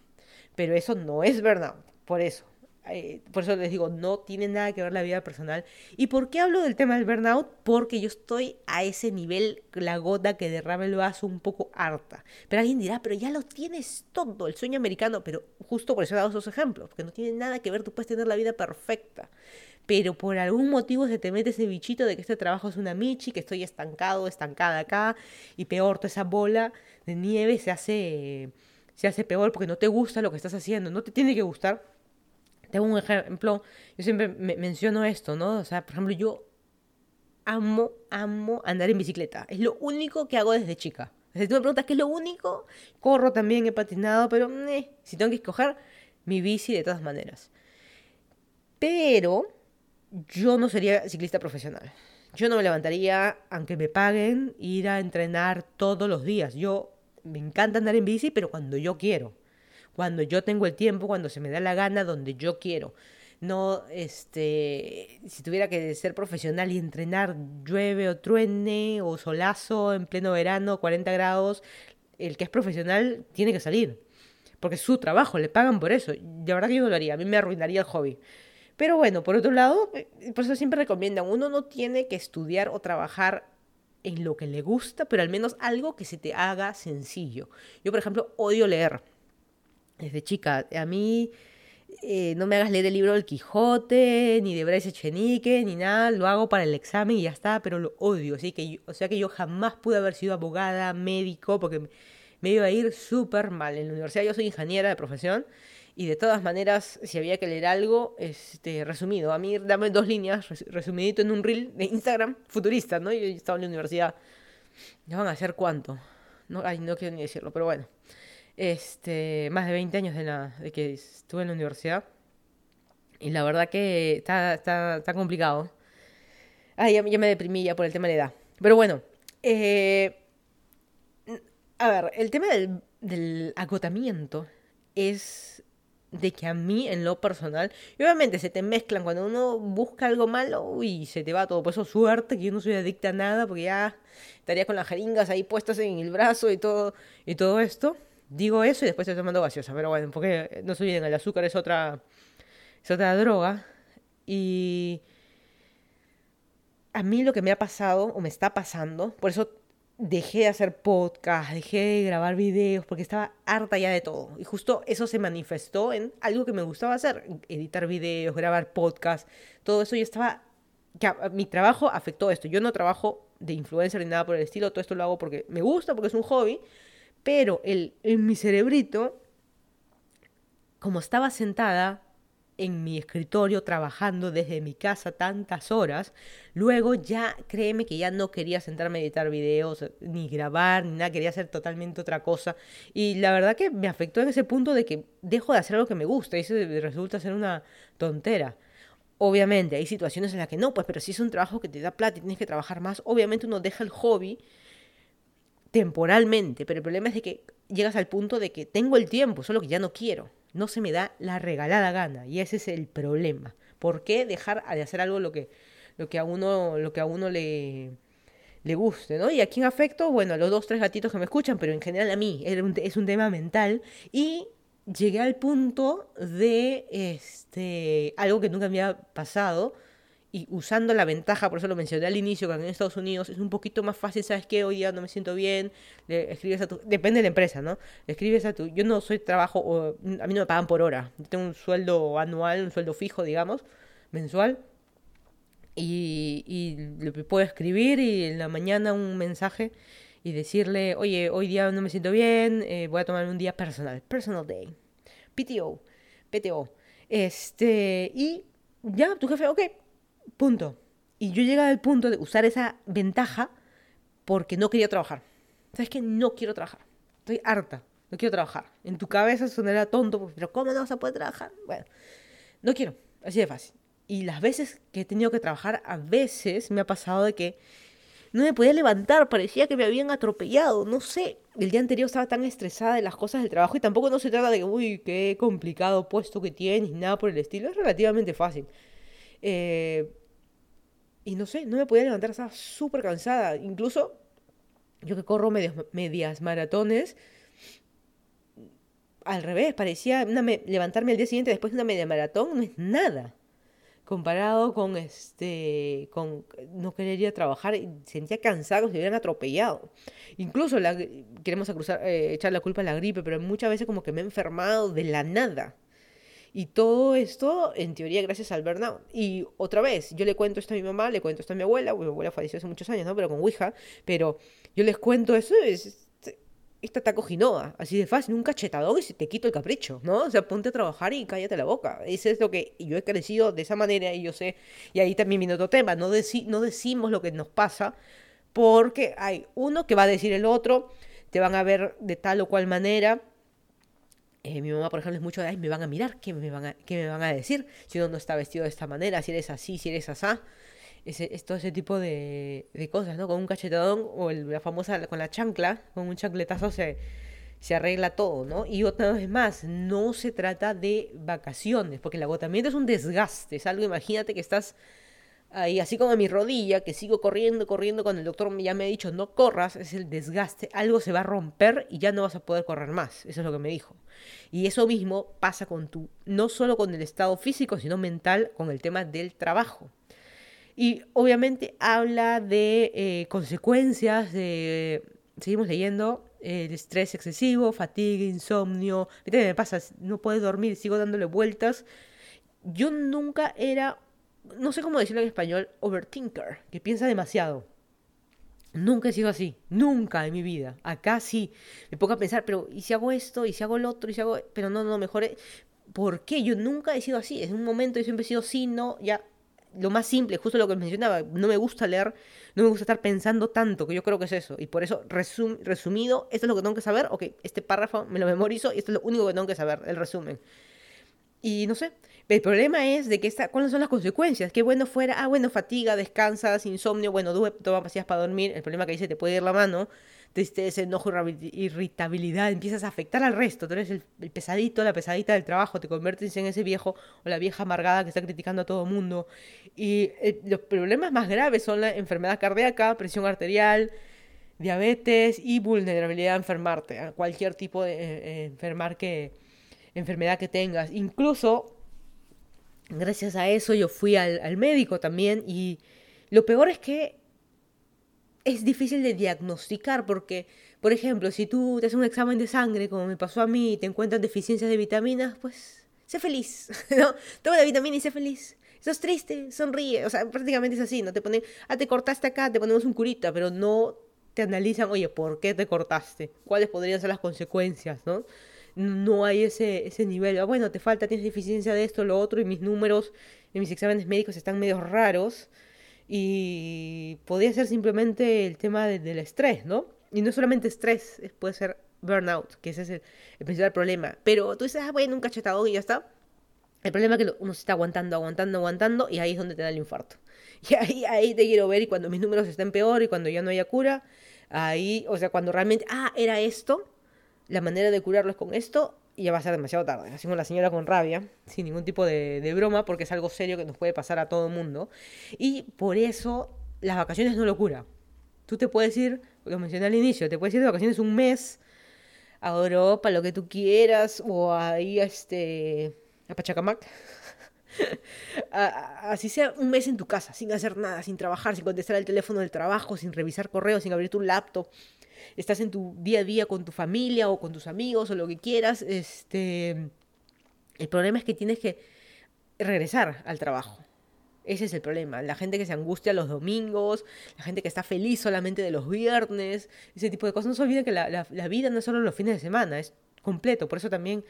B: Pero eso no es burnout, por eso. Eh, por eso les digo, no tiene nada que ver la vida personal. ¿Y por qué hablo del tema del burnout? Porque yo estoy a ese nivel, la gota que derrama el vaso, un poco harta. Pero alguien dirá, pero ya lo tienes todo, el sueño americano. Pero justo por eso he dado esos ejemplos, porque no tiene nada que ver, tú puedes tener la vida perfecta. Pero por algún motivo se te mete ese bichito de que este trabajo es una michi, que estoy estancado, estancada acá, y peor, toda esa bola de nieve se hace, se hace peor porque no te gusta lo que estás haciendo, no te tiene que gustar tengo un ejemplo, yo siempre me menciono esto, ¿no? O sea, por ejemplo, yo amo, amo andar en bicicleta. Es lo único que hago desde chica. Si tú me preguntas qué es lo único, corro también, he patinado, pero eh, si tengo que escoger, mi bici de todas maneras. Pero yo no sería ciclista profesional. Yo no me levantaría, aunque me paguen, ir a entrenar todos los días. Yo me encanta andar en bici, pero cuando yo quiero cuando yo tengo el tiempo, cuando se me da la gana, donde yo quiero. No, este, si tuviera que ser profesional y entrenar, llueve o truene o solazo en pleno verano, 40 grados, el que es profesional tiene que salir. Porque es su trabajo, le pagan por eso. De verdad que yo no lo haría, a mí me arruinaría el hobby. Pero bueno, por otro lado, eh, por eso siempre recomiendan, uno no tiene que estudiar o trabajar en lo que le gusta, pero al menos algo que se te haga sencillo. Yo, por ejemplo, odio leer desde chica. A mí eh, no me hagas leer el libro del Quijote, ni de Bryce Echenique, ni nada. Lo hago para el examen y ya está, pero lo odio. Así que, o sea que yo jamás pude haber sido abogada, médico, porque me iba a ir súper mal. En la universidad yo soy ingeniera de profesión. Y de todas maneras, si había que leer algo, este, resumido. A mí, dame dos líneas, resumidito en un reel de Instagram, futurista, ¿no? Yo estaba en la universidad. ¿Ya van a hacer cuánto? No, ay, no quiero ni decirlo, pero bueno este, más de 20 años de, la, de que estuve en la universidad. Y la verdad que está, está, está complicado. Ay, ya, me deprimí ya por el tema de la edad. Pero bueno, eh, a ver, el tema del, del agotamiento es de que a mí en lo personal, y obviamente se te mezclan cuando uno busca algo malo, y se te va todo. Por eso suerte que yo no soy adicta a nada, porque ya estaría con las jeringas ahí puestas en el brazo y todo, y todo esto digo eso y después estoy tomando gaseosa. Pero bueno, porque no se bien, el azúcar es otra, es otra droga. Y a mí lo que me ha pasado, o me está pasando, por eso dejé de hacer podcast, dejé de grabar videos, porque estaba harta ya de todo. Y justo eso se manifestó en algo que me gustaba hacer, editar videos, grabar podcast, todo eso yo estaba... Que mi trabajo afectó esto. Yo no trabajo de influencer ni nada por el estilo, todo esto lo hago porque me gusta, porque es un hobby, pero el, en mi cerebrito, como estaba sentada en mi escritorio trabajando desde mi casa tantas horas, luego ya créeme que ya no quería sentarme a editar videos, ni grabar, ni nada, quería hacer totalmente otra cosa. Y la verdad que me afectó en ese punto de que dejo de hacer algo que me gusta y eso resulta ser una tontera. Obviamente, hay situaciones en las que no, pues, pero si es un trabajo que te da plata y tienes que trabajar más, obviamente uno deja el hobby temporalmente, pero el problema es de que llegas al punto de que tengo el tiempo, solo que ya no quiero, no se me da la regalada gana y ese es el problema. ¿Por qué dejar de hacer algo lo que, lo que a uno, lo que a uno le, le guste, ¿no? Y aquí en afecto, bueno, a los dos, tres gatitos que me escuchan, pero en general a mí es un tema mental y llegué al punto de este algo que nunca me había pasado y usando la ventaja, por eso lo mencioné al inicio, que en Estados Unidos es un poquito más fácil, ¿sabes qué? Hoy ya no me siento bien, le escribes a tu... Depende de la empresa, ¿no? Le escribes a tu... Yo no soy trabajo, o, a mí no me pagan por hora, yo tengo un sueldo anual, un sueldo fijo, digamos, mensual, y, y le puedo escribir y en la mañana un mensaje y decirle, oye, hoy día no me siento bien, eh, voy a tomar un día personal, personal day, PTO, PTO. Este, y ya, tu jefe, ok, punto. Y yo llegué al punto de usar esa ventaja porque no quería trabajar. ¿Sabes que No quiero trabajar. Estoy harta. No quiero trabajar. En tu cabeza sonará tonto, pero ¿cómo no vas a poder trabajar? Bueno, no quiero. Así de fácil. Y las veces que he tenido que trabajar, a veces me ha pasado de que no me podía levantar, parecía que me habían atropellado, no sé. El día anterior estaba tan estresada de las cosas del trabajo y tampoco no se trata de que, uy, qué complicado puesto que tienes, nada por el estilo, es relativamente fácil. Eh, y no sé, no me podía levantar, estaba súper cansada. Incluso yo que corro medias maratones, al revés, parecía levantarme al día siguiente después de una media maratón, no es nada. Comparado con este, con no querer ir a trabajar, sentía cansado, se hubieran atropellado. Incluso la, queremos eh, echar la culpa a la gripe, pero muchas veces como que me he enfermado de la nada. Y todo esto, en teoría, gracias al burnout. Y otra vez, yo le cuento esto a mi mamá, le cuento esto a mi abuela, mi abuela falleció hace muchos años, ¿no? Pero con Ouija, pero yo les cuento eso, es, esta taco Ginoa, así de fácil, un cachetadón y se te quito el capricho, ¿no? O sea, ponte a trabajar y cállate la boca. Eso es lo que yo he crecido de esa manera y yo sé, y ahí también viene otro tema, no decimos lo que nos pasa porque hay uno que va a decir el otro, te van a ver de tal o cual manera eh, mi mamá, por ejemplo, es mucho de, ay, me van a mirar, ¿qué me van a, qué me van a decir? Si uno no está vestido de esta manera, si eres así, si eres asá. Ese, es todo ese tipo de, cosas, ¿no? Con un cachetadón o la famosa, con la chancla, con un chancletazo se, se arregla todo, ¿no? Y otra vez más, no se trata de vacaciones, porque el agotamiento es un desgaste, es algo, imagínate que estás ahí, así como mi rodilla, que sigo corriendo, corriendo, cuando el doctor ya me ha dicho no corras, es el desgaste, algo se va a romper y ya no vas a poder correr más, eso es lo que me dijo. Y eso mismo pasa con tu, no solo con el estado físico, sino mental, con el tema del trabajo. Y obviamente habla de eh, consecuencias de, seguimos leyendo, el estrés excesivo, fatiga, insomnio, me pasa? No puedes dormir, sigo dándole vueltas. Yo nunca era no sé cómo decirlo en español, overthinker, que piensa demasiado. Nunca he sido así, nunca en mi vida. Acá sí, me pongo a pensar, pero ¿y si hago esto? ¿Y si hago lo otro? ¿Y si hago...? Pero no, no, mejor... ¿Por qué? Yo nunca he sido así. En un momento yo siempre he sido sí, no, ya... Lo más simple, justo lo que mencionaba, no me gusta leer, no me gusta estar pensando tanto, que yo creo que es eso. Y por eso, resumido, esto es lo que tengo que saber, ok, este párrafo me lo memorizo y esto es lo único que tengo que saber, el resumen. Y no sé, el problema es de que esta, cuáles son las consecuencias. Qué bueno fuera, ah, bueno, fatiga, descansas, insomnio, bueno, toma pastillas para dormir. El problema que dice te puede ir la mano, tristeza, enojo, irritabilidad, empiezas a afectar al resto. Tú eres el, pesadito, la pesadita del trabajo, te conviertes en ese viejo o la vieja amargada que está criticando a todo el mundo. Y eh, los problemas más graves son la enfermedad cardíaca, presión arterial, diabetes y vulnerabilidad a enfermarte, a cualquier tipo de eh, eh, enfermar que, enfermedad que tengas. Incluso gracias a eso yo fui al, médico también y lo peor es que es difícil de diagnosticar porque, por ejemplo, si tú te haces un examen de sangre, como me pasó a mí, y te encuentran deficiencias de vitaminas, pues sé feliz, ¿no? Toma la vitamina y sé feliz. Estás triste, sonríe. O sea, prácticamente es así, ¿no? Te ponen, ah, te cortaste acá, te ponemos un curita, pero no te analizan, oye, ¿por qué te cortaste? ¿Cuáles podrían ser las consecuencias, ¿no? No hay ese, ese nivel. Ah, bueno, te falta, tienes deficiencia de esto, lo otro, y mis números en mis exámenes médicos están medio raros. Y podría ser simplemente el tema del estrés, ¿no? Y no solamente estrés, puede ser burnout, que ese es el, principal problema. Pero tú dices, ah, bueno, un cachetado y ya está. El problema es que uno se está aguantando, aguantando, aguantando, y ahí es donde te da el infarto. Y ahí, ahí te quiero ver, y cuando mis números estén peor, y cuando ya no haya cura, ahí, o sea, cuando realmente, ah, era esto, la manera de curarlo es con esto y ya va a ser demasiado tarde. Hacemos la señora con rabia, sin ningún tipo de, de, broma, porque es algo serio que nos puede pasar a todo el mundo. Y por eso las vacaciones no lo cura. Tú te puedes ir, lo mencioné al inicio, te puedes ir de vacaciones un mes a Europa, lo que tú quieras, o ahí a, este, a Pachacamac. así sea un mes en tu casa, sin hacer nada, sin trabajar, sin contestar el teléfono del trabajo, sin revisar correos, sin abrir tu laptop, estás en tu día a día con tu familia o con tus amigos o lo que quieras, este, el problema es que tienes que regresar al trabajo. Ese es el problema. La gente que se angustia los domingos, la gente que está feliz solamente de los viernes, ese tipo de cosas. No se olviden que la, la, vida no es solo los fines de semana, es completo. Por eso también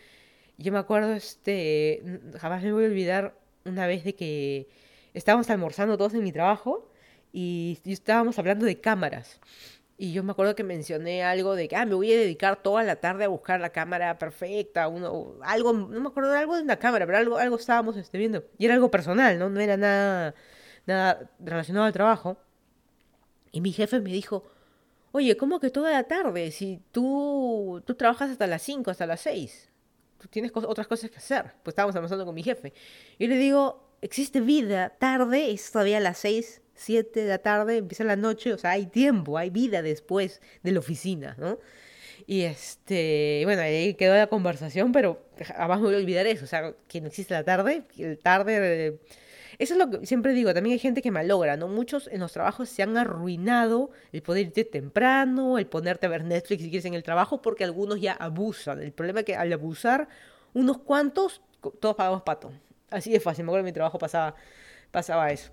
B: yo me acuerdo, este, jamás me voy a olvidar una vez de que estábamos almorzando todos en mi trabajo y estábamos hablando de cámaras. Y yo me acuerdo que mencioné algo de que, ah, me voy a dedicar toda la tarde a buscar la cámara perfecta, uno, algo, no me acuerdo algo de una cámara, pero algo, algo estábamos este, viendo. Y era algo personal, ¿no? No era nada, nada relacionado al trabajo. Y mi jefe me dijo, oye, ¿cómo que toda la tarde? Si tú, tú trabajas hasta las 5, hasta las 6. Tú tienes otras cosas que hacer. Pues estábamos almorzando con mi jefe. Y le digo, existe vida, tarde, es todavía las 6 7 de la tarde, empieza la noche, o sea, hay tiempo, hay vida después de la oficina, ¿no? Y este, bueno, ahí quedó la conversación, pero jamás me voy a olvidar eso, o sea, que no existe la tarde, el tarde... Eso es lo que siempre digo, también hay gente que malogra, ¿no? Muchos en los trabajos se han arruinado el poder irte temprano, el ponerte a ver Netflix si quieres en el trabajo, porque algunos ya abusan. El problema es que al abusar, unos cuantos, todos pagamos pato. Así de fácil, me acuerdo que en mi trabajo pasaba, pasaba eso.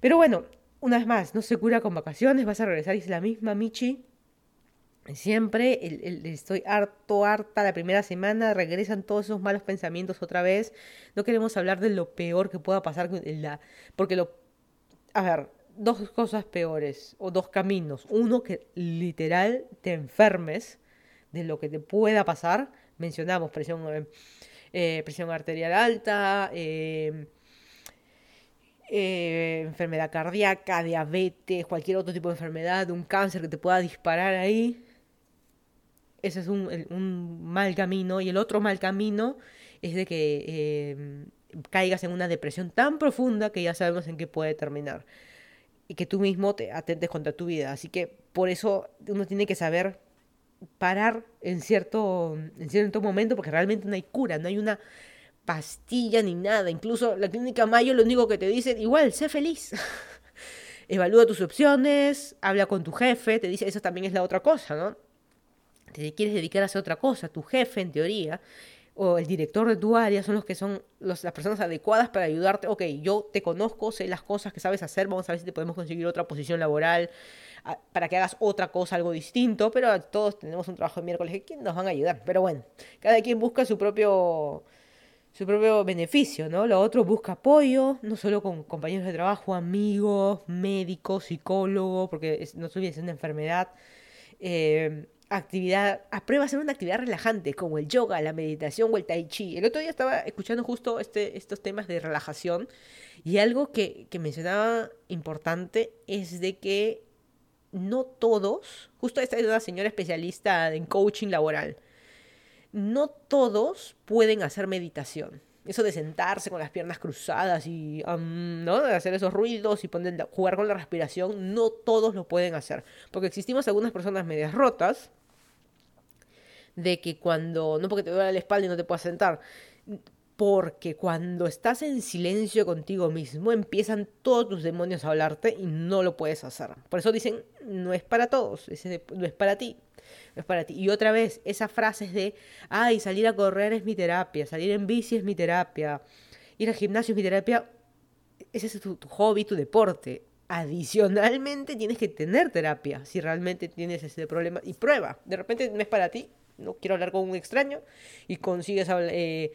B: Pero bueno, una vez más, no se cura con vacaciones, vas a regresar y es la misma Michi. Siempre estoy harto, harta la primera semana, regresan todos esos malos pensamientos otra vez. No queremos hablar de lo peor que pueda pasar. Porque lo... A ver, dos cosas peores o dos caminos. Uno, que literal te enfermes de lo que te pueda pasar. Mencionamos presión, eh, presión arterial alta, eh, eh, enfermedad cardíaca, diabetes, cualquier otro tipo de enfermedad, un cáncer que te pueda disparar ahí. Ese es un, mal camino. Y el otro mal camino es de que em, caigas en una depresión tan profunda que ya sabemos en qué puede terminar. Y que tú mismo te atentes contra tu vida. Así que por eso uno tiene que saber parar en cierto, en cierto momento porque realmente no hay cura, no hay una pastilla ni nada. Incluso la clínica Mayo lo único que te dice, igual, sé feliz. Evalúa tus opciones, habla con tu jefe, te dice, eso también es la otra cosa, ¿no? Te quieres dedicar a hacer otra cosa, tu jefe en teoría, o el director de tu área son los que son las personas adecuadas para ayudarte. Ok, yo te conozco, sé las cosas que sabes hacer, vamos a ver si te podemos conseguir otra posición laboral ah, para que hagas otra cosa, algo distinto, pero todos tenemos un trabajo de miércoles, ¿quién nos van a ayudar? Pero bueno, cada quien busca su propio su propio beneficio, ¿no? Lo otro busca apoyo, no solo con compañeros de trabajo, amigos, médicos, psicólogos, porque no se es una enfermedad. Eh, actividad, aprueba hacer una actividad relajante como el yoga, la meditación o el tai chi. El otro día estaba escuchando justo este, estos temas de relajación y algo que, que mencionaba importante es de que no todos, justo esta es una señora especialista en coaching laboral, no todos pueden hacer meditación. Eso de sentarse con las piernas cruzadas y ¿no? de hacer esos ruidos y poner, jugar con la respiración, no todos lo pueden hacer. Porque existimos algunas personas medias rotas de que cuando, no porque te duele la espalda y no te puedas sentar, porque cuando estás en silencio contigo mismo empiezan todos tus demonios a hablarte y no lo puedes hacer. Por eso dicen, no es para todos, no es para ti es para ti. Y otra vez, esas frases de, ay, salir a correr es mi terapia, salir en bici es mi terapia, ir al gimnasio es mi terapia, ese es tu, hobby, tu deporte. Adicionalmente tienes que tener terapia si realmente tienes ese problema y prueba. De repente no es para ti, no quiero hablar con un extraño y consigues eh,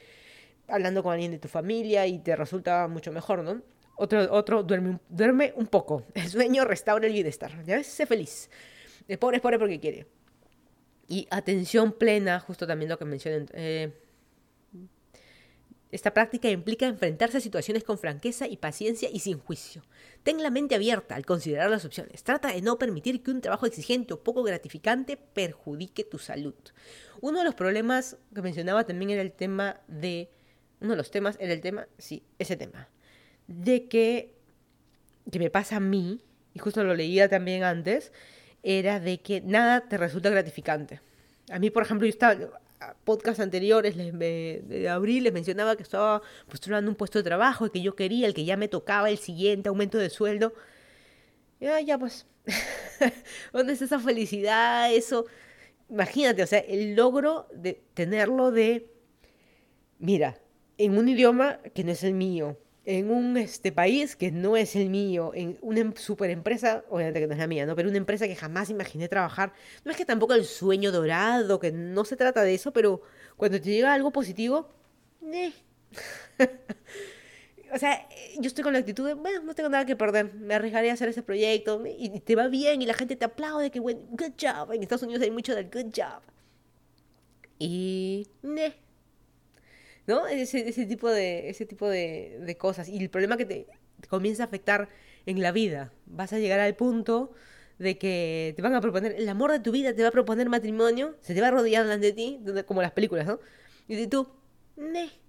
B: hablando con alguien de tu familia y te resulta mucho mejor, ¿no? Otro, otro duerme, duerme un poco. El sueño restaura el bienestar. Ya ves, sé feliz. El pobre es pobre porque quiere. Y atención plena, justo también lo que mencioné. Eh, esta práctica implica enfrentarse a situaciones con franqueza y paciencia y sin juicio. Ten la mente abierta al considerar las opciones. Trata de no permitir que un trabajo exigente o poco gratificante perjudique tu salud. Uno de los problemas que mencionaba también era el tema de... Uno de los temas era el tema, sí, ese tema. De que, que me pasa a mí, y justo lo leía también antes, era de que nada te resulta gratificante. A mí, por ejemplo, yo estaba, podcast anteriores de abril les mencionaba que estaba postulando un puesto de trabajo y que yo quería, el que ya me tocaba el siguiente aumento de sueldo. Ya, ya pues, ¿dónde está esa felicidad? Eso, imagínate, o sea, el logro de tenerlo de, mira, en un idioma que no es el mío, en un este, país que no es el mío, en una em, super empresa, obviamente que no es la mía, ¿no? Pero una empresa que jamás imaginé trabajar. No es que tampoco el sueño dorado, que no se trata de eso, pero cuando te llega algo positivo, eh. o sea, yo estoy con la actitud de, bueno, no tengo nada que perder, me arriesgaré a hacer ese proyecto y te va bien y la gente te aplaude, que bueno, good job. En Estados Unidos hay mucho del good job. Y, eh. ¿No? Ese, ese tipo, de, ese tipo de, cosas. Y el problema que te, comienza a afectar en la vida. Vas a llegar al punto de que te van a proponer, el amor de tu vida te va a proponer matrimonio, se te va a rodear delante de ti, como las películas, ¿no? Y tú,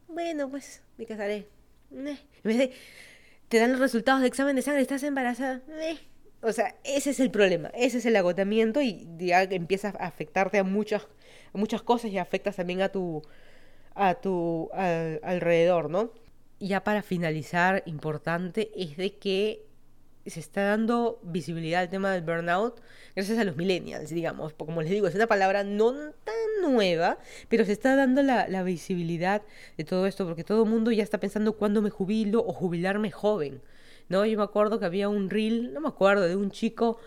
B: bueno, pues me casaré. En vez de, te dan los resultados de examen de sangre, estás embarazada. O sea, ese es el problema, ese es el agotamiento y ya empieza a afectarte a muchas, a muchas cosas y afectas también a tu, a tu alrededor, ¿no? Ya para finalizar, importante es de que se está dando visibilidad al tema del burnout gracias a los millennials, digamos. Como les digo, es una palabra no tan nueva, pero se está dando la, visibilidad de todo esto porque todo el mundo ya está pensando cuándo me jubilo o jubilarme joven. ¿no? Yo me acuerdo que había un reel, no me acuerdo, de un chico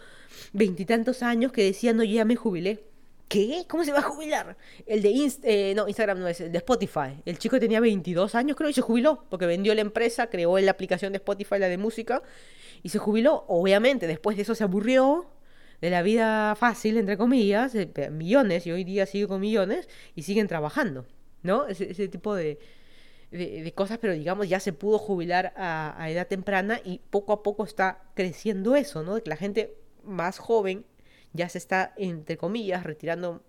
B: veintitantos años que decía, no, ya me jubilé. ¿Qué? ¿Cómo se va a jubilar? El de eh, no, Instagram no es, el de Spotify. El chico tenía 22 años, creo, y se jubiló, porque vendió la empresa, creó la aplicación de Spotify, la de música, y se jubiló. Obviamente, después de eso se aburrió de la vida fácil, entre comillas, millones, y hoy día sigue con millones, y siguen trabajando, ¿no? Ese, tipo de, de, cosas, pero digamos, ya se pudo jubilar a, a edad temprana, y poco a poco está creciendo eso, ¿no? De que la gente más joven ya se está, entre comillas, retirando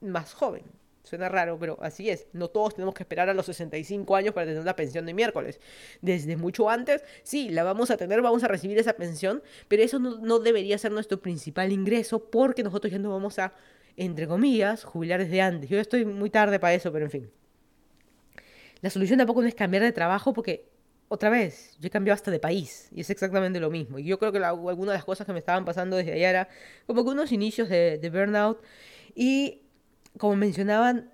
B: más joven. Suena raro, pero así es. No todos tenemos que esperar a los 65 años para tener una pensión de miércoles. Desde mucho antes, sí, la vamos a tener, vamos a recibir esa pensión, pero eso no, debería ser nuestro principal ingreso porque nosotros ya no vamos a, entre comillas, jubilar desde antes. Yo estoy muy tarde para eso, pero en fin. La solución tampoco no es cambiar de trabajo porque otra vez, yo he cambiado hasta de país y es exactamente lo mismo. Y yo creo que algunas de las cosas que me estaban pasando desde allá era como que unos inicios de, de burnout y como mencionaban,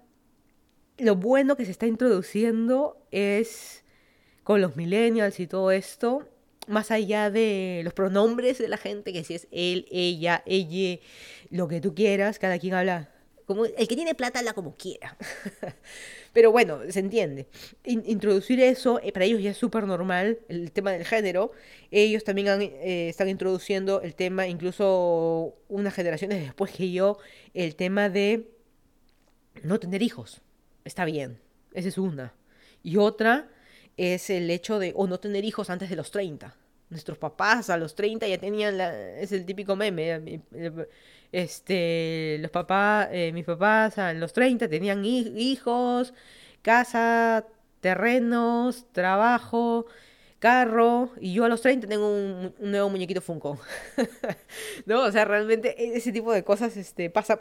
B: lo bueno que se está introduciendo es con los millennials y todo esto, más allá de los pronombres de la gente, que si es él, ella, ella, lo que tú quieras, cada quien habla como el que tiene plata habla como quiera. Pero bueno, se entiende. introducir eso, eh, para ellos ya es súper normal, el tema del género. Ellos también eh, están introduciendo el tema, incluso unas generaciones después que yo, el tema de no tener hijos. Está bien, esa es una. Y otra es el hecho de o no tener hijos antes de los 30. Nuestros papás a los 30 ya tenían la, es el típico meme, este, los papás, eh, mis papás a los 30 tenían hijos, casa, terrenos, trabajo, carro, y yo a los 30 tengo un, nuevo muñequito Funko. ¿No? O sea, realmente e, ese tipo de cosas este, pasa.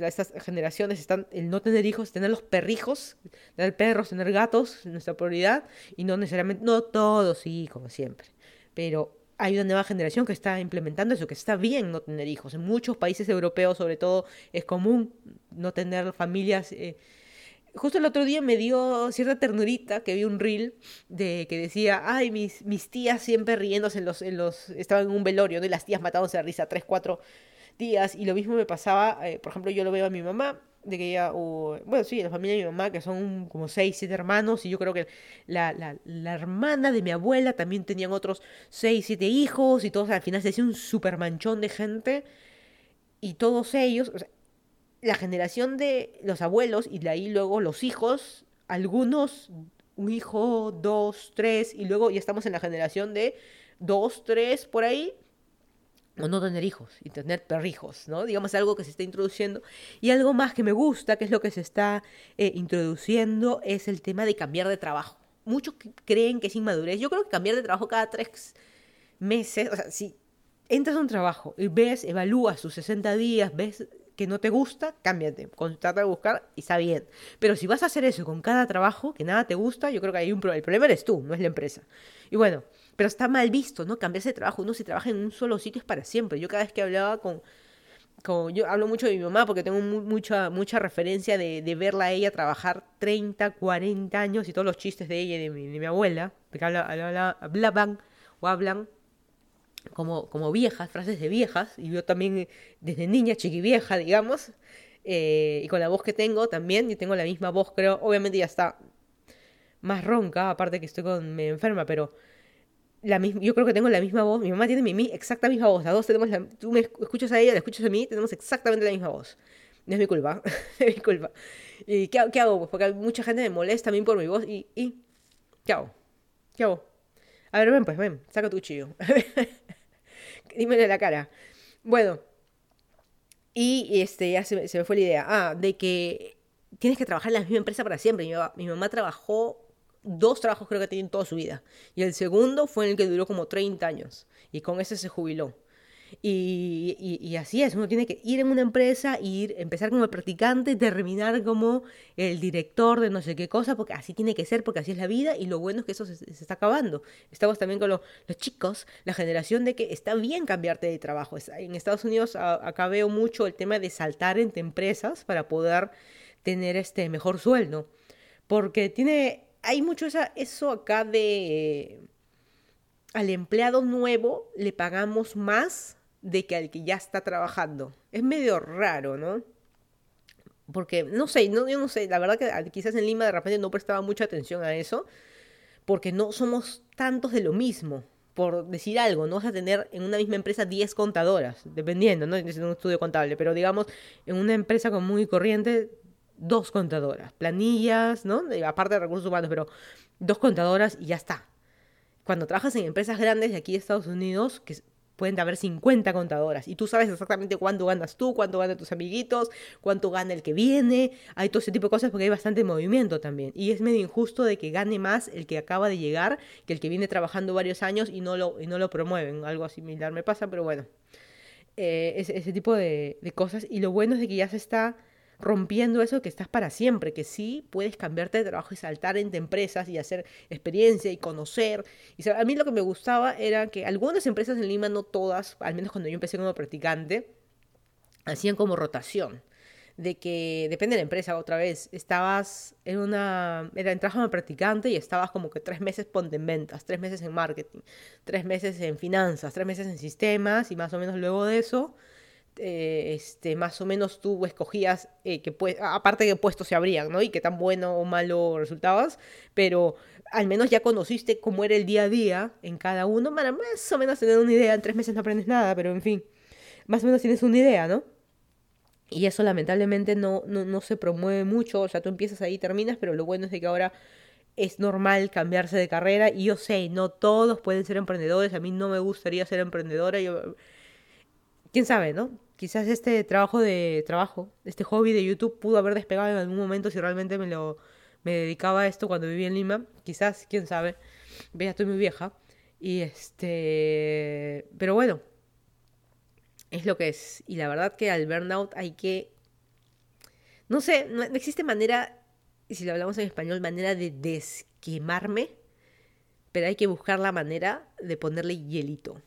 B: Estas generaciones están el no tener hijos, tener los perrijos, tener perros, tener gatos, nuestra prioridad, y no necesariamente, no todos, sí, como siempre, pero hay una nueva generación que está implementando eso, que está bien no tener hijos. En muchos países europeos, sobre todo, es común no tener familias. Eh, justo el otro día me dio cierta ternurita que vi un reel de que decía, ay, mis, mis tías siempre riéndose en los, en los, estaban en un velorio, ¿no? Y las tías matándose de risa tres, cuatro días. Y lo mismo me pasaba, eh, por ejemplo, yo lo veo a mi mamá, de que ella, bueno, sí, la familia de mi mamá, que son como seis, siete hermanos, y yo creo que la, la, la hermana de mi abuela también tenían otros seis, siete hijos, y todos al final se hacía un super manchón de gente, y todos ellos, o sea, la generación de los abuelos, y de ahí luego los hijos, algunos, un hijo, dos, tres, y luego ya estamos en la generación de dos, tres, por ahí, o no tener hijos y tener perrijos, ¿no? Digamos algo que se está introduciendo. Y algo más que me gusta, que es lo que se está eh, introduciendo, es el tema de cambiar de trabajo. Muchos creen que es inmadurez. Yo creo que cambiar de trabajo cada tres meses, o sea, si entras a un trabajo y ves, evalúas tus 60 días, ves que no te gusta, cámbiate, trata de buscar y está bien. Pero si vas a hacer eso con cada trabajo, que nada te gusta, yo creo que hay un problema. El problema eres tú, no es la empresa. Y bueno, pero está mal visto, ¿no? Cambiarse de trabajo. Uno si trabaja en un solo sitio es para siempre. Yo cada vez que hablaba con... con yo hablo mucho de mi mamá porque tengo mucha, mucha referencia de, de, verla a ella trabajar 30, 40 años y todos los chistes de ella y de mi, de mi abuela, porque hablan o hablan como, como viejas, frases de viejas, y yo también desde niña, chiquivieja, digamos, eh, y con la voz que tengo también, y tengo la misma voz, creo, obviamente ya está más ronca, aparte que estoy con, me enferma, pero la yo creo que tengo la misma voz, mi mamá tiene mi, mi exacta misma voz, las dos tenemos la, tú me escuchas a ella, la escuchas a mí, tenemos exactamente la misma voz. No es mi culpa, es mi culpa. ¿Y qué, qué, hago? Pues porque mucha gente me molesta a mí por mi voz y, y ¿qué hago? ¿Qué hago? A ver, ven pues, ven, saca tu cuchillo. Dímelo la cara. Bueno, y este, ya se, se, me fue la idea. Ah, de que tienes que trabajar en la misma empresa para siempre. Mi, mi mamá trabajó dos trabajos creo que tiene en toda su vida. Y el segundo fue en el que duró como 30 años. Y con ese se jubiló. Y, y, así es, uno tiene que ir en una empresa, ir, empezar como practicante y terminar como el director de no sé qué cosa, porque así tiene que ser, porque así es la vida, y lo bueno es que eso se, está acabando. Estamos también con los chicos, la generación de que está bien cambiarte de trabajo. En Estados Unidos acá veo mucho el tema de saltar entre empresas para poder tener este mejor sueldo, porque tiene hay mucho eso acá de al empleado nuevo le pagamos más de que al que ya está trabajando. Es medio raro, ¿no? Porque, no sé, no, yo no sé, la verdad que quizás en Lima de repente no prestaba mucha atención a eso, porque no somos tantos de lo mismo. Por decir algo, no vas a tener en una misma empresa 10 contadoras, dependiendo, ¿no? Es un estudio contable, pero digamos, en una empresa común y corriente dos contadoras, planillas, ¿no? Aparte de recursos humanos, pero dos contadoras y ya está. Cuando trabajas en empresas grandes de aquí de Estados Unidos, que pueden haber 50 contadoras y tú sabes exactamente cuánto ganas tú, cuánto ganan tus amiguitos, cuánto gana el que viene, hay todo ese tipo de cosas porque hay bastante movimiento también. Y es medio injusto de que gane más el que acaba de llegar que el que viene trabajando varios años y no lo, y no lo promueven. Algo similar me pasa, pero bueno. Eh, ese, tipo de, de cosas. Y lo bueno es de que ya se está rompiendo eso que estás para siempre, que sí puedes cambiarte de trabajo y saltar entre empresas y hacer experiencia y conocer. Y a mí lo que me gustaba era que algunas empresas en Lima, no todas, al menos cuando yo empecé como practicante, hacían como rotación. De que depende de la empresa, otra vez, estabas en una. Era, entras como practicante y estabas como que tres meses ponte en ventas, tres meses en marketing, tres meses en finanzas, tres meses en sistemas y más o menos luego de eso eh, este, más o menos tú escogías eh, que aparte de puestos se abrían, ¿no? Y qué tan bueno o malo resultabas, pero al menos ya conociste cómo era el día a día en cada uno, para más o menos tener una idea, en tres meses no aprendes nada, pero en fin, más o menos tienes una idea, ¿no? Y eso lamentablemente no, no, no se promueve mucho, o sea, tú empiezas ahí y terminas, pero lo bueno es de que ahora es normal cambiarse de carrera y yo sé, no todos pueden ser emprendedores, a mí no me gustaría ser emprendedora, yo quién sabe, ¿no? Quizás este trabajo de trabajo, este hobby de YouTube pudo haber despegado en algún momento si realmente me lo me dedicaba a esto cuando vivía en Lima. Quizás, quién sabe. Ya estoy muy vieja. Y este, pero bueno, es lo que es. Y la verdad que al burnout hay que, no sé, no, existe manera, si lo hablamos en español, manera de desquemarme, pero hay que buscar la manera de ponerle hielito